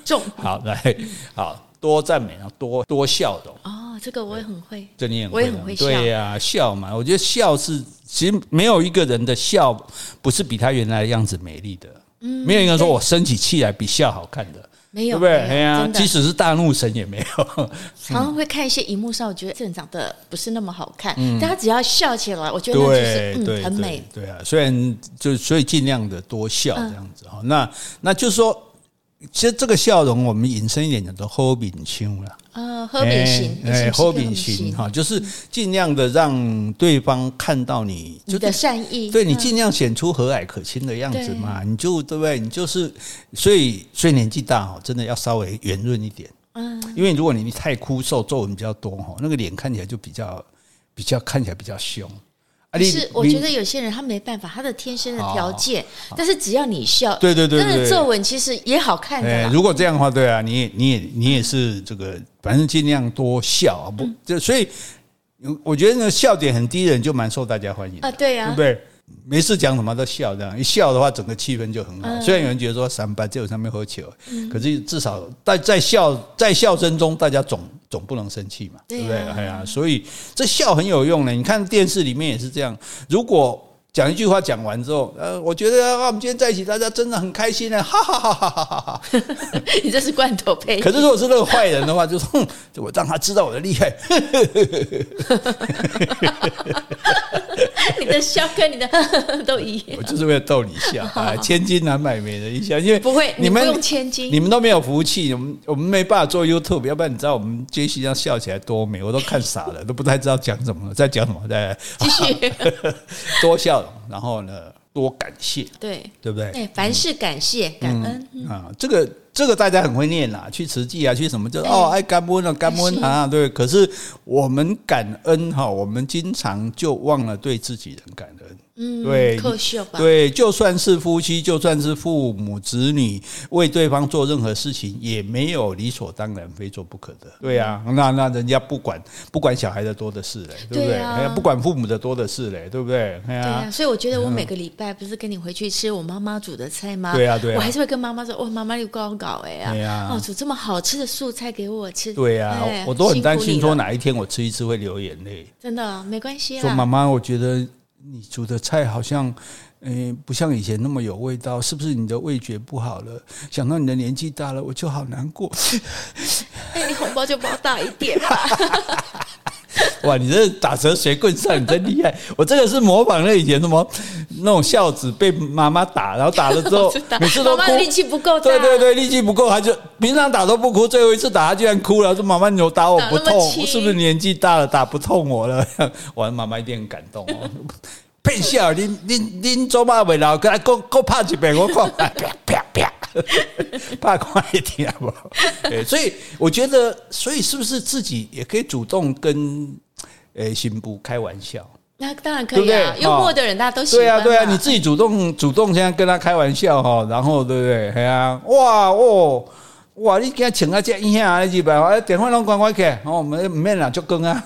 重，好来，好多赞美啊，多多笑的。哦，这个我也很会，这你也我也很会笑。对呀，笑嘛，我觉得笑是其实没有一个人的笑不是比他原来的样子美丽的。嗯，没有一个人说我生起气来比笑好看的。没有，对不对？哎呀，即使是大怒神也没有。[laughs] 常常会看一些荧幕上，我觉得这人长得不是那么好看，但他只要笑起来，我觉得那就是嗯很美。对啊，虽然就所以尽量的多笑这样子哈。那那就是说。其实这个笑容，我们引申一点叫做好面相了。啊，好面型，哎，好面型哈，就是尽量的让对方看到你，你的善意，对你尽量显出和蔼可亲的样子嘛，你就对不对？你就是，所以所以年纪大哦，真的要稍微圆润一点。嗯，因为如果你太枯瘦，皱纹比较多哈，那个脸看起来就比较比较看起来比较凶。是，我觉得有些人他没办法，他的天生的条件，但是只要你笑，对对对，但是皱纹其实也好看的。如果这样的话，对啊，你也你也你也是这个，反正尽量多笑啊，不就所以，我觉得那个笑点很低的人就蛮受大家欢迎啊，对呀，对不对？没事讲什么都笑，这样一笑的话，整个气氛就很好。虽然有人觉得说三八只有上面喝酒，可是至少在在笑在笑声中，大家总总不能生气嘛，对不对？哎呀，所以这笑很有用的。你看电视里面也是这样，如果。讲一句话讲完之后，呃，我觉得啊，我们今天在一起，大家真的很开心呢，哈哈哈哈哈哈！[laughs] 你这是罐头配。可是如果是那个坏人的话，就说哼，我让他知道我的厉害。[laughs] 你的笑跟你的 [laughs] 都一样，我就是为了逗你笑啊，千金难买美人一笑，因为不会，你们用千金，你们都没有福气，我们我们没办法做 YouTube，要不然你知道我们杰西这样笑起来多美，我都看傻了，都不太知道讲什么，在讲什么，在继续多笑，然后呢，多感谢，对对不对？哎，凡事感谢感恩啊，这个。这个大家很会念啦，去慈济啊，去什么就哦，爱感恩啊，感恩啊，对。可是我们感恩哈，我们经常就忘了对自己人感恩。嗯，对，特秀吧。对，就算是夫妻，就算是父母子女，为对方做任何事情，也没有理所当然，非做不可的。对呀、啊，那那人家不管不管小孩的多的是嘞，对不对？啊、不管父母的多的是嘞，对不对？对啊。所以我觉得我每个礼拜不是跟你回去吃我妈妈煮的菜吗？对啊，对啊。我还是会跟妈妈说，哦，妈妈你搞搞哎呀，哦，煮这么好吃的素菜给我吃。对呀、啊，我都很担心说哪一天我吃一次会流眼泪。真的没关系。说妈妈，我觉得。你煮的菜好像，嗯，不像以前那么有味道，是不是你的味觉不好了？想到你的年纪大了，我就好难过。[laughs] 哎，你红包就包大一点吧。[laughs] [laughs] 哇，你这打蛇随棍上，你真厉害！我这个是模仿那以前什么那种孝子被妈妈打，然后打了之后 [laughs] 每次都哭，妈妈力气不够，对对对，力气不够，他就平常打都不哭，最后一次打他居然哭了，说妈妈你有打我不痛，是不是年纪大了打不痛我了？[laughs] 我妈妈一定很感动哦。骗笑，你你你做嘛未老，跟他讲讲拍一遍，我讲啪啪啪，[laughs] 怕快一点好不 [laughs] 所以我觉得，所以是不是自己也可以主动跟呃新妇开玩笑？那当然可以啊，幽默的人大家都喜欢。对啊，对啊，你自己主动主动现在跟他开玩笑哈，然后对不对？哎呀，哇哦。哇！你今日请啊，这一下啊，几百块，电话拢关关起，哦，我们唔免啦，就更啊。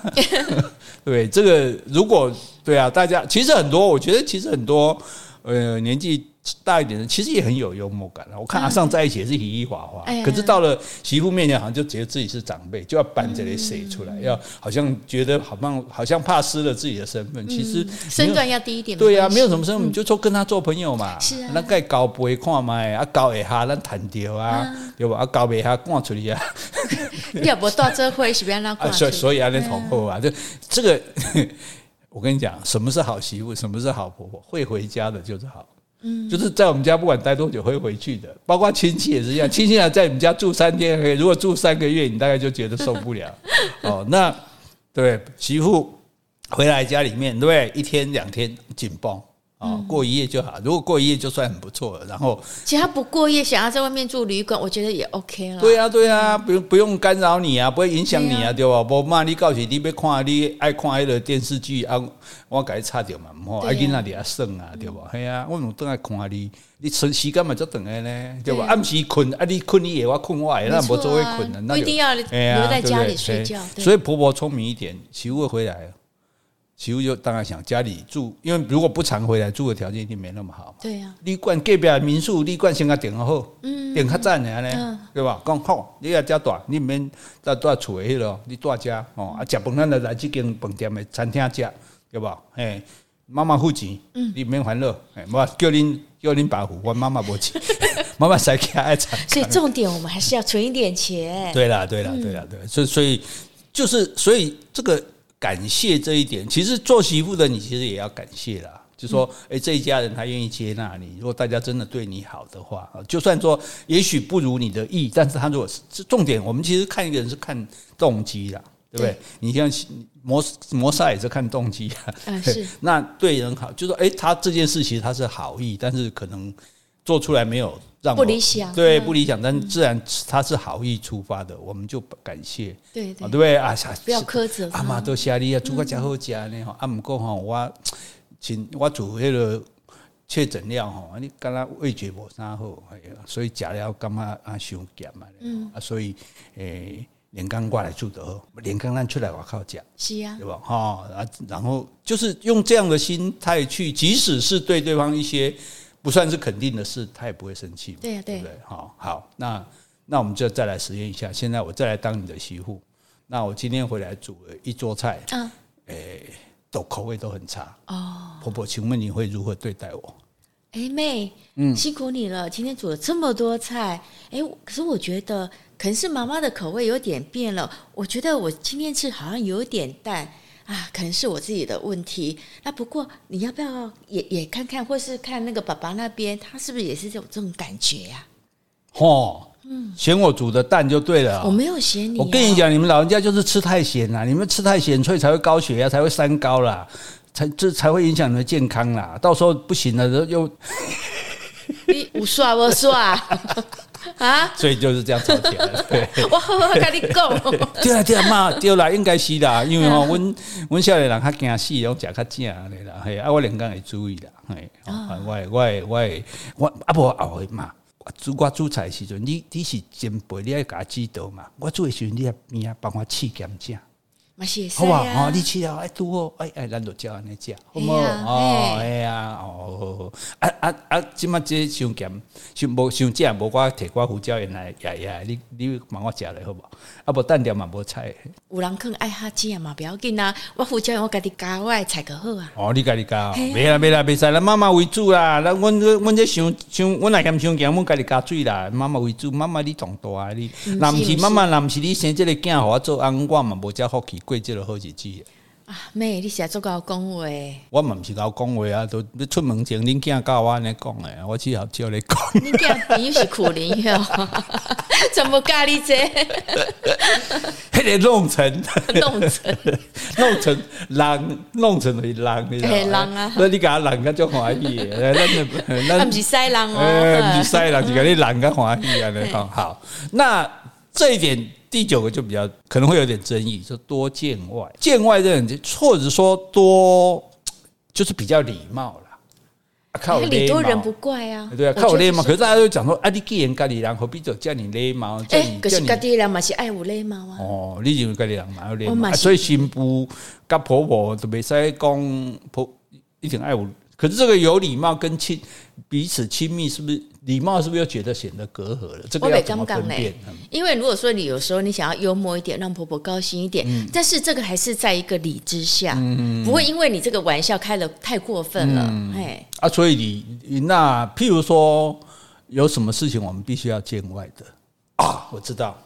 [laughs] 对，这个如果对啊，大家其实很多，我觉得其实很多，呃，年纪。大一点的其实也很有幽默感。我看阿尚在一起也是嘻嘻哈哈，可是到了媳妇面前，好像就觉得自己是长辈，就要扮这类谁出来，要好像觉得好像好像怕失了自己的身份。其实身段要低一点。对呀，没有什么身份，就说跟他做朋友嘛。是啊。那盖高不会看嘛？啊高一下咱谈掉啊，对吧？啊高一下挂出去啊。你要不到这会是不要让挂。所以所以阿那同婆啊，就这个，我跟你讲，什么是好媳妇？什么是好婆婆？会回家的就是好。嗯，就是在我们家不管待多久会回去的，包括亲戚也是一样。[laughs] 亲戚啊，在你们家住三天，如果住三个月，你大概就觉得受不了。[laughs] 哦，那对媳妇回来家里面，对一天两天紧绷。哦，过一夜就好。如果过一夜就算很不错了。然后，其实他不过夜，想要在外面住旅馆，我觉得也 OK 了。对啊，对啊，不用不用干扰你啊，不会影响你啊，对吧？不骂你，告诉你要看你爱看那个电视剧啊，我给你插掉嘛，唔好，爱囡仔里啊省啊，对吧？系啊，我唔等爱看你，你存时间嘛就等下呢，对吧？暗时困啊，你困你夜，我困我夜，那不做会困的，那一定要留在家里睡觉。所以婆婆聪明一点，媳妇回来。媳妇就当然想家里住，因为如果不常回来，住的条件一定没那么好嘛。对呀、啊，旅馆隔壁民宿，旅馆先给订好，嗯，订较赞的呢，嗯、对吧？讲好，你也家大，你唔免在在厝诶迄咯，你住家哦，啊，食饭咱就来这间饭店的餐厅食，对吧？哎，妈妈付钱，嗯，你唔免烦恼，哎，我叫恁叫恁爸付，我妈妈无钱，[laughs] 妈妈塞开爱餐。所以重点，我们还是要存一点钱。对啦，对啦，对啦，对，所以所以就是所以这个。感谢这一点，其实做媳妇的你其实也要感谢啦。就说，诶，这一家人他愿意接纳你，如果大家真的对你好的话，就算说也许不如你的意，但是他如果是重点，我们其实看一个人是看动机啦，对不对？你像摩摩萨也是看动机啊，是。[laughs] 那对人好，就说，诶，他这件事其实他是好意，但是可能做出来没有。让不理想，对不理想，但自然他是好意出发的，我们就感谢，对对，对不对啊？不要苛责。阿妈都谢你啊，煮个真好食呢哈。啊，不过哈，我请我煮那个确诊料哈，你刚刚味觉无啥好，所以食了感觉啊伤咸嘛。嗯，啊，所以诶，连刚过来住的好，连刚咱出来外靠讲，是啊，对吧？哈啊，然后就是用这样的心态去，即使是对对方一些不算是肯定的事，他也不会生气。对呀，对不，对，好，好，那那我们就再来实验一下。现在我再来当你的媳妇，那我今天回来煮了一桌菜，嗯，诶，都口味都很差哦。婆婆，请问你会如何对待我？哎，妹，嗯，辛苦你了，今天煮了这么多菜，哎，可是我觉得可能是妈妈的口味有点变了，我觉得我今天吃好像有点淡啊，可能是我自己的问题。那不过你要不要也也看看，或是看那个爸爸那边，他是不是也是这种这种感觉呀？哦，嗯，嫌我煮的淡就对了。我没有嫌你，我跟你讲，你们老人家就是吃太咸了，你们吃太咸，所以才会高血压，才会三高啦。才这才会影响你的健康啦，到时候不行了又你有耍无耍啊？所以就是这样吵起来了。对，[laughs] 我我跟你讲，对啊对啊妈，对啦，应该是啦，因为吼，阮阮少年人较惊死，拢食较正的啦，嘿，啊，我两工会注意啦，嘿，我我我我啊无后悔嘛，煮我煮菜的时阵，你你是前辈，你爱甲我指导嘛，我煮的时阵，你边啊帮我试咸正。好啊，哦，你吃了哎多，哎哎，咱就叫安尼食，好冇？哦，哎呀，哦，啊啊啊，即马这伤咸，伤无伤食，无我摕我胡椒盐来呀呀，你你帮我食咧好无？啊不，单调嘛无菜。有人肯爱哈正嘛，不要紧啊，我胡椒盐我家己加，我爱菜个好啊。哦，你家己加，没啦没啦，别使啦，妈妈为主啦。咱阮阮阮这伤伤，阮来嫌伤咸，阮家己加水啦。妈妈为主，妈妈你长大啊，你，若毋是妈妈，若毋是你生即个囝，互我做翁，我嘛无遮福气。过这个好日子啊！妹，你是在做搞讲话？我嘛不是搞讲话啊，都你出门前恁囝教我安尼讲诶，我只好叫你讲。恁囝又是苦灵哟，[laughs] 怎么教你这？还得弄成弄成弄成人弄成为人，你知？人啊！那你甲人家就欢喜诶，咱咱不是西人哦，不是西人，是甲你人家欢喜安尼讲。好，那这一点。第九个就比较可能会有点争议，说多见外，见外这人，或者说多就是比较礼貌啦。靠礼多人不怪啊，对啊，靠礼貌。可是大家都讲说，啊，你既然家里人，何必就叫你礼貌？哎，可是家里人嘛是爱我礼貌啊。哦，你认为家里人嘛有礼貌，所以新妇跟婆婆都没使讲婆一定爱有。可是这个有礼貌跟亲彼此亲密，是不是礼貌？是不是又觉得显得隔阂了？这个要怎么分辨？因为如果说你有时候你想要幽默一点，让婆婆高兴一点，嗯、但是这个还是在一个理之下，嗯、不会因为你这个玩笑开得太过分了。嗯、啊，所以你那譬如说有什么事情我们必须要见外的啊？我知道，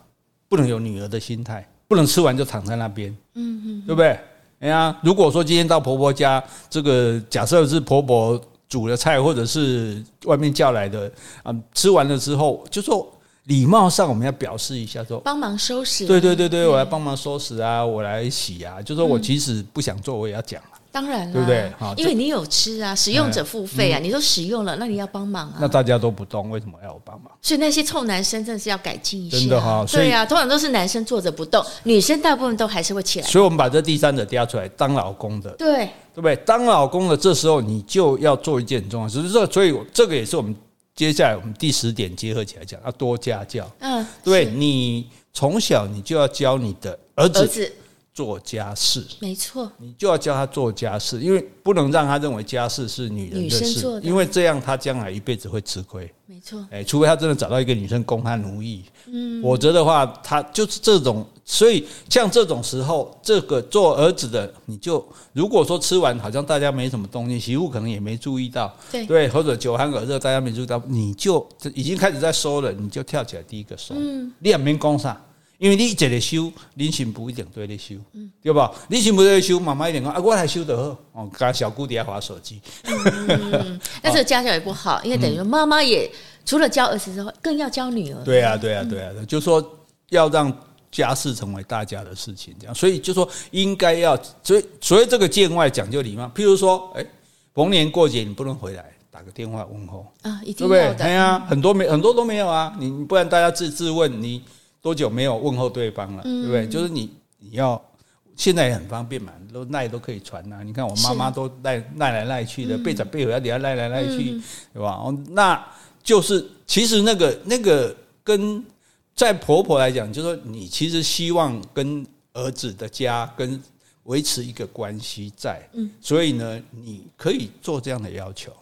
不能有女儿的心态，不能吃完就躺在那边，嗯嗯，对不对？哎呀，如果说今天到婆婆家，这个假设是婆婆煮的菜，或者是外面叫来的，嗯，吃完了之后，就说礼貌上我们要表示一下，说帮忙收拾。对对对对，我来帮忙收拾啊，我来洗啊，就说我即使不想做，我也要讲。当然了，对不对？因为你有吃啊，使用者付费啊，你都使用了，那你要帮忙啊。那大家都不动，为什么要我帮忙？所以那些臭男生真的是要改进一下。真的哈，对啊，通常都是男生坐着不动，女生大部分都还是会起来。所以我们把这第三者调出来，当老公的，对对不对？当老公的，这时候你就要做一件很重要只是，这所以这个也是我们接下来我们第十点结合起来讲，要多家教。嗯，对，你从小你就要教你的儿子。做家事，没错，你就要教他做家事，因为不能让他认为家事是女人的事，因为这样他将来一辈子会吃亏。没错，哎，除非他真的找到一个女生供他奴役，嗯，否则的话，他就是这种。所以像这种时候，这个做儿子的，你就如果说吃完好像大家没什么动静，媳妇可能也没注意到，对。对，或者酒酣耳热大家没注意到，你就已经开始在收了，你就跳起来第一个收，嗯，你也没讲啥。因为你一个修，你新妇一定对你修，嗯、对吧？你新妇对你收，妈妈一定讲啊，我来修就好。哦，跟小姑底下划手机。嗯，[laughs] 但是家教也不好，因为等于说妈妈也除了教儿子之外，更要教女儿。对啊，对啊，对啊，嗯、就是说要让家事成为大家的事情，这样。所以就说应该要，所以所以这个见外讲究礼貌。譬如说，哎，逢年过节你不能回来，打个电话问候啊。对不对？哎呀，很多没很多都没有啊，你不然大家自自问你。多久没有问候对方了，对不对？就是你你要现在也很方便嘛，都赖都可以传呐。你看我妈妈都赖赖来赖去的，背着背回来，底下赖来赖去，对吧？那就是其实那个那个跟在婆婆来讲，就是说你其实希望跟儿子的家跟维持一个关系在，嗯，所以呢，你可以做这样的要求，嗯，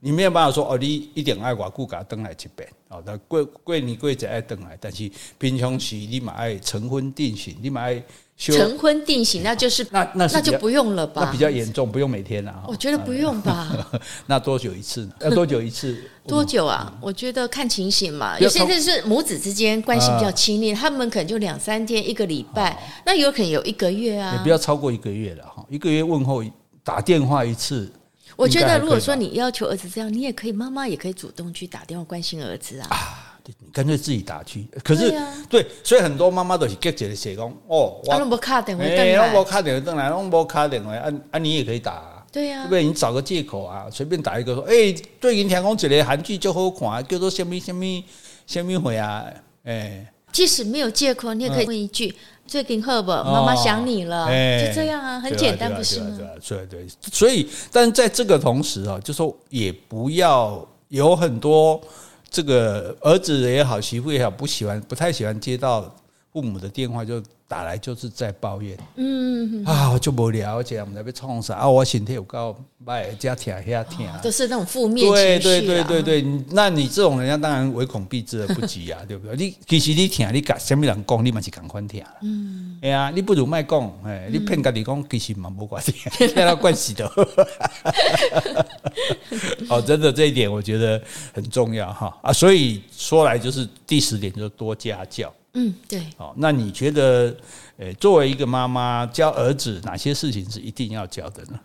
你没有办法说哦，你一点爱我顾家登来这边，哦，那过过年过节爱登来，但是平常时你嘛爱成婚定型，你嘛爱。成婚定型，那就是那那那就不用了吧？那比较严重，不用每天啊。我觉得不用吧。[laughs] 那多久一次呢？要多久一次？[laughs] 多久啊？我觉得看情形嘛。有些人是母子之间关系比较亲密，他们可能就两三天、一个礼拜，那有可能有一个月啊。也不要超过一个月了哈，一个月问候打电话一次。我觉得如果说你要求儿子这样，你也可以，妈妈也可以主动去打电话关心儿子啊。你干脆自己打去，可是对，啊、对，所以很多妈妈都是急着写工哦，我拢无卡电话，哎，拢无卡电话，转来拢无卡电话，啊啊，你也可以打，啊，对呀，啊，对不对？你找个借口啊，随便打一个说，哎，欸，最近听讲一个韩剧就好看，叫做什么什么什么会啊，哎，即使没有借口，你也可以问一句，嗯，最近好不？妈妈想你了，欸，就这样啊，很简单，不是吗？对对对，所以，但在这个同时啊，就说也不要有很多。这个儿子也好，媳妇也好，不喜欢，不太喜欢接到父母的电话，就打来就是在抱怨。嗯啊，就无聊，而且我们在被创伤啊，我身体有够歹，加疼下疼，都是那种负面情绪。对对对对对，那你这种人家当然唯恐避之而不及啊，[laughs] 对不对？你其实你疼，你甲什么人讲，你嘛是共款疼。嗯，哎呀，你不如卖讲，哎，你骗家己讲，其实嘛无关系，[laughs] 骗他关系的。[laughs] 哦，真的这一点我觉得很重要哈啊，所以说来就是第十点，就是多家教。嗯，对。好，那你觉得，呃，作为一个妈妈，教儿子哪些事情是一定要教的呢？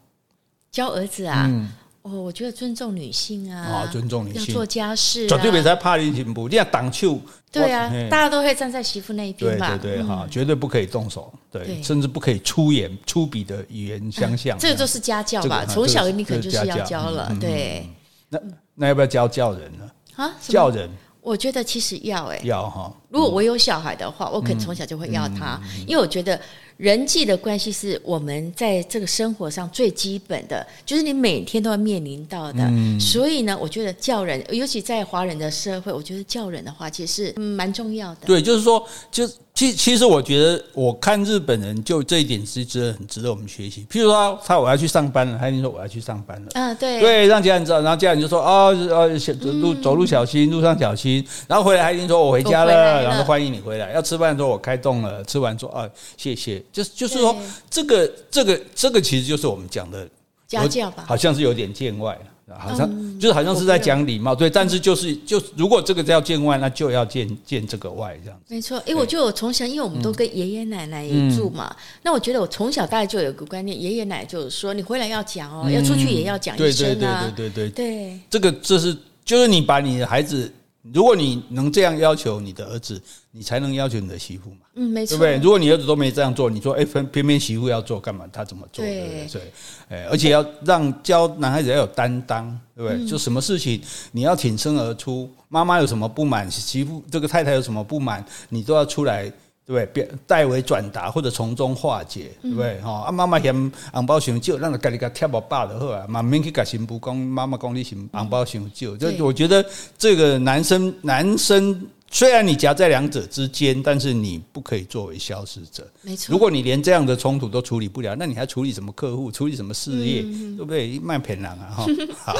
教儿子啊，嗯、哦，我觉得尊重女性啊，哦、尊重女性，要做家事、啊，绝对别在怕你进步，你要挡球。对啊，大家都会站在媳妇那一边嘛。对对对，哈、嗯，绝对不可以动手，对，对甚至不可以粗言粗笔的语言相向、嗯。这个就是家教吧，这个、从小你可能就是要教了，嗯、对。那那要不要教教人呢？啊，教人。我觉得其实要哎、欸，要哈。如果我有小孩的话，我可能从小就会要他，因为我觉得人际的关系是我们在这个生活上最基本的，就是你每天都要面临到的。所以呢，我觉得教人，尤其在华人的社会，我觉得教人的话其实是蛮重要的。对，就是说，就。其其实我觉得，我看日本人就这一点是值得很值得我们学习。譬如说，他我要去上班了，他已经说我要去上班了。嗯，对，对，让家人知道，然后家人就说哦哦，走路走路小心，路上小心。然后回来，他已经说我回家了，了然后欢迎你回来。要吃饭的时候，我开动了，吃完说啊，谢谢。就是就是说，这个这个这个其实就是我们讲的家教吧，好像是有点见外。好像、嗯、就是好像是在讲礼貌，对，但是就是就如果这个叫见外，那就要见见这个外这样子。没错，因为我觉得我从小，因为我们都跟爷爷奶奶也住嘛，嗯、那我觉得我从小大概就有个观念，爷爷奶奶就是说，你回来要讲哦，嗯、要出去也要讲一声啊，对对对对对对，对，这个这是就是你把你的孩子。如果你能这样要求你的儿子，你才能要求你的媳妇嘛。嗯，没错，对不对？如果你儿子都没这样做，你说哎，偏偏偏媳妇要做干嘛？他怎么做？对不对？哎，而且要让教男孩子要有担当，对不对？就什么事情你要挺身而出，妈妈有什么不满，媳妇这个太太有什么不满，你都要出来。对不对？代为转达或者从中化解，对不对？哈、嗯，啊，妈妈嫌红包嫌少，咱就家己个贴我爸就好啊，嘛免去跟新妇讲，妈妈讲你嫌红包嫌少。就、嗯、我觉得这个男生，男生虽然你夹在两者之间，但是你不可以作为消失者。没错。如果你连这样的冲突都处理不了，那你还处理什么客户？处理什么事业？嗯、对不对？卖骗人啊！哈，好，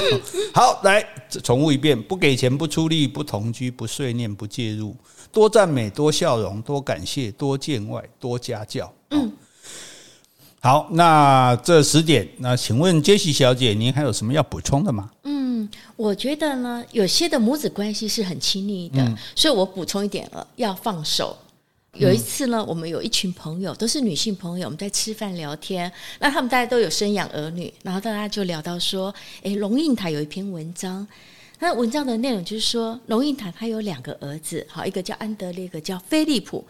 好，来重复一遍：不给钱，不出力，不同居，不碎念，不介入。多赞美，多笑容，多感谢，多见外，多家教。嗯，好，那这十点，那请问杰西小姐，您还有什么要补充的吗？嗯，我觉得呢，有些的母子关系是很亲密的，嗯、所以我补充一点了，要放手。有一次呢，我们有一群朋友，都是女性朋友，我们在吃饭聊天，那他们大家都有生养儿女，然后大家就聊到说，哎，龙应台有一篇文章。那文章的内容就是说，龙应台他有两个儿子，好，一个叫安德烈，一个叫菲利普。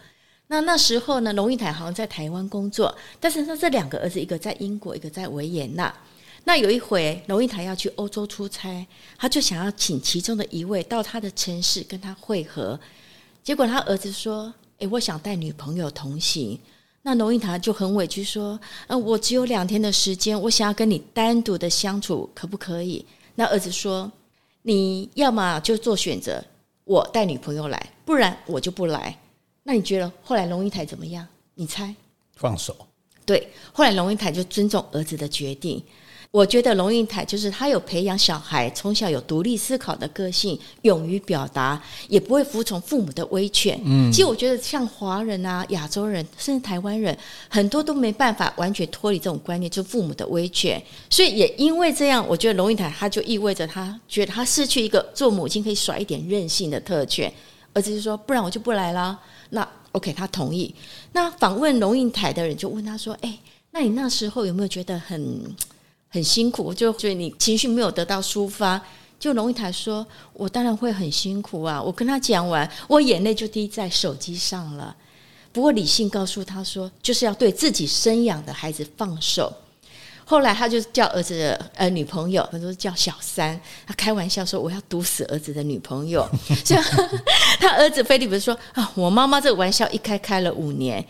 那那时候呢，龙应台好像在台湾工作，但是他这两个儿子，一个在英国，一个在维也纳。那有一回，龙应台要去欧洲出差，他就想要请其中的一位到他的城市跟他会合。结果他儿子说：“诶，我想带女朋友同行。”那龙应台就很委屈说：“呃，我只有两天的时间，我想要跟你单独的相处，可不可以？”那儿子说。你要么就做选择，我带女朋友来，不然我就不来。那你觉得后来龙应台怎么样？你猜？放手。对，后来龙应台就尊重儿子的决定。我觉得龙应台就是他有培养小孩从小有独立思考的个性，勇于表达，也不会服从父母的威权。嗯，其实我觉得像华人啊、亚洲人，甚至台湾人，很多都没办法完全脱离这种观念，就父母的威权。所以也因为这样，我觉得龙应台他就意味着他觉得他失去一个做母亲可以耍一点任性的特权。儿子就说：“不然我就不来了。”那 OK，他同意。那访问龙应台的人就问他说：“哎，那你那时候有没有觉得很？”很辛苦，就所以你情绪没有得到抒发，就龙应台说：“我当然会很辛苦啊！”我跟他讲完，我眼泪就滴在手机上了。不过理性告诉他说，就是要对自己生养的孩子放手。后来他就叫儿子的呃女朋友，他说叫小三，他开玩笑说：“我要毒死儿子的女朋友。” [laughs] 所以 [laughs] 他儿子菲利普说：“啊，我妈妈这个玩笑一开开了五年。”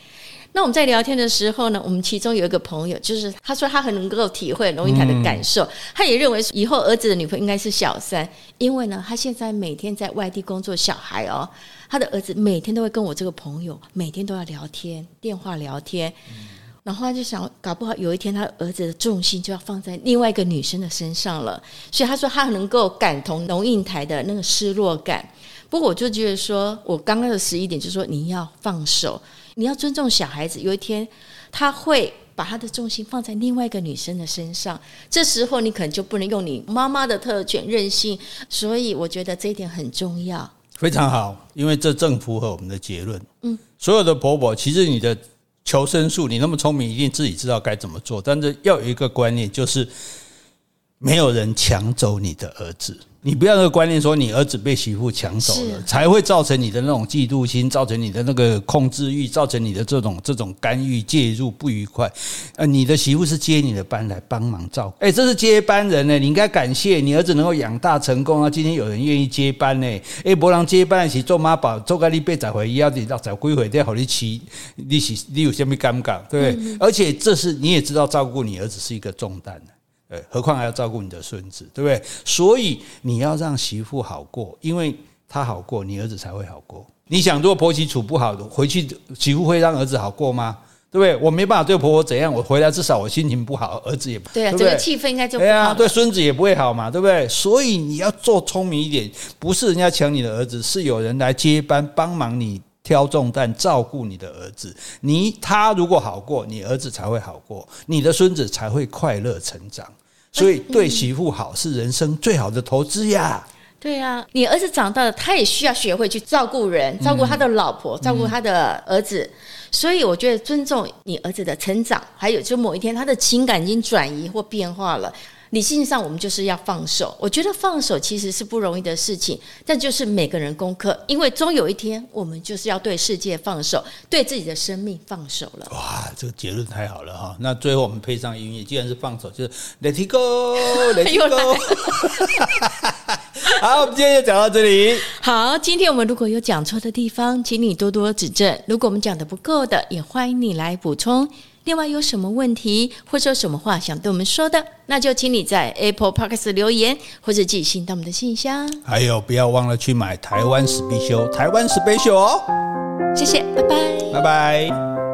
那我们在聊天的时候呢，我们其中有一个朋友，就是他说他很能够体会龙应台的感受，嗯、他也认为以后儿子的女朋友应该是小三，因为呢，他现在每天在外地工作，小孩哦，他的儿子每天都会跟我这个朋友每天都要聊天，电话聊天，嗯、然后他就想，搞不好有一天他儿子的重心就要放在另外一个女生的身上了，所以他说他很能够感同龙应台的那个失落感。不过我就觉得说，我刚刚的十一点就是说你要放手。你要尊重小孩子，有一天他会把他的重心放在另外一个女生的身上，这时候你可能就不能用你妈妈的特权任性，所以我觉得这一点很重要。非常好，因为这正符合我们的结论。嗯，所有的婆婆，其实你的求生术，你那么聪明，一定自己知道该怎么做，但是要有一个观念，就是没有人抢走你的儿子。你不要那个观念，说你儿子被媳妇抢走了，才会造成你的那种嫉妒心，造成你的那个控制欲，造成你的这种这种干预介入不愉快。呃，你的媳妇是接你的班来帮忙照顾，诶，这是接班人呢，你应该感谢你儿子能够养大成功啊。今天有人愿意接班呢，诶，伯朗接班是做妈宝，做个你被找回，要你要找归回，再好你骑，你是你有什么尴尬，对不对？而且这是你也知道，照顾你儿子是一个重担。呃，何况还要照顾你的孙子，对不对？所以你要让媳妇好过，因为她好过，你儿子才会好过。你想，如果婆媳处不好，回去媳妇会让儿子好过吗？对不对？我没办法对婆婆怎样，我回来至少我心情不好，儿子也不对啊，对不对？这个气氛应该就不好。对啊，对孙子也不会好嘛，对不对？所以你要做聪明一点，不是人家抢你的儿子，是有人来接班帮忙你。挑重担照顾你的儿子，你他如果好过，你儿子才会好过，你的孙子才会快乐成长。所以对媳妇好是人生最好的投资呀。对呀，你儿子长大了，他也需要学会去照顾人，照顾他的老婆，照顾他的儿子。所以我觉得尊重你儿子的成长，还有就某一天他的情感已经转移或变化了。理性上，我们就是要放手。我觉得放手其实是不容易的事情，但就是每个人功课，因为终有一天，我们就是要对世界放手，对自己的生命放手了。哇，这个结论太好了哈！那最后我们配上音乐，既然是放手，就是 Let it go，Let [laughs] it go。好，我们今天就讲到这里。好，今天我们如果有讲错的地方，请你多多指正。如果我们讲的不够的，也欢迎你来补充。另外有什么问题，或者有什么话想对我们说的，那就请你在 Apple Podcast 留言，或者寄信到我们的信箱。还有，不要忘了去买台湾史必修，台湾史必修哦。谢谢，拜拜，拜拜。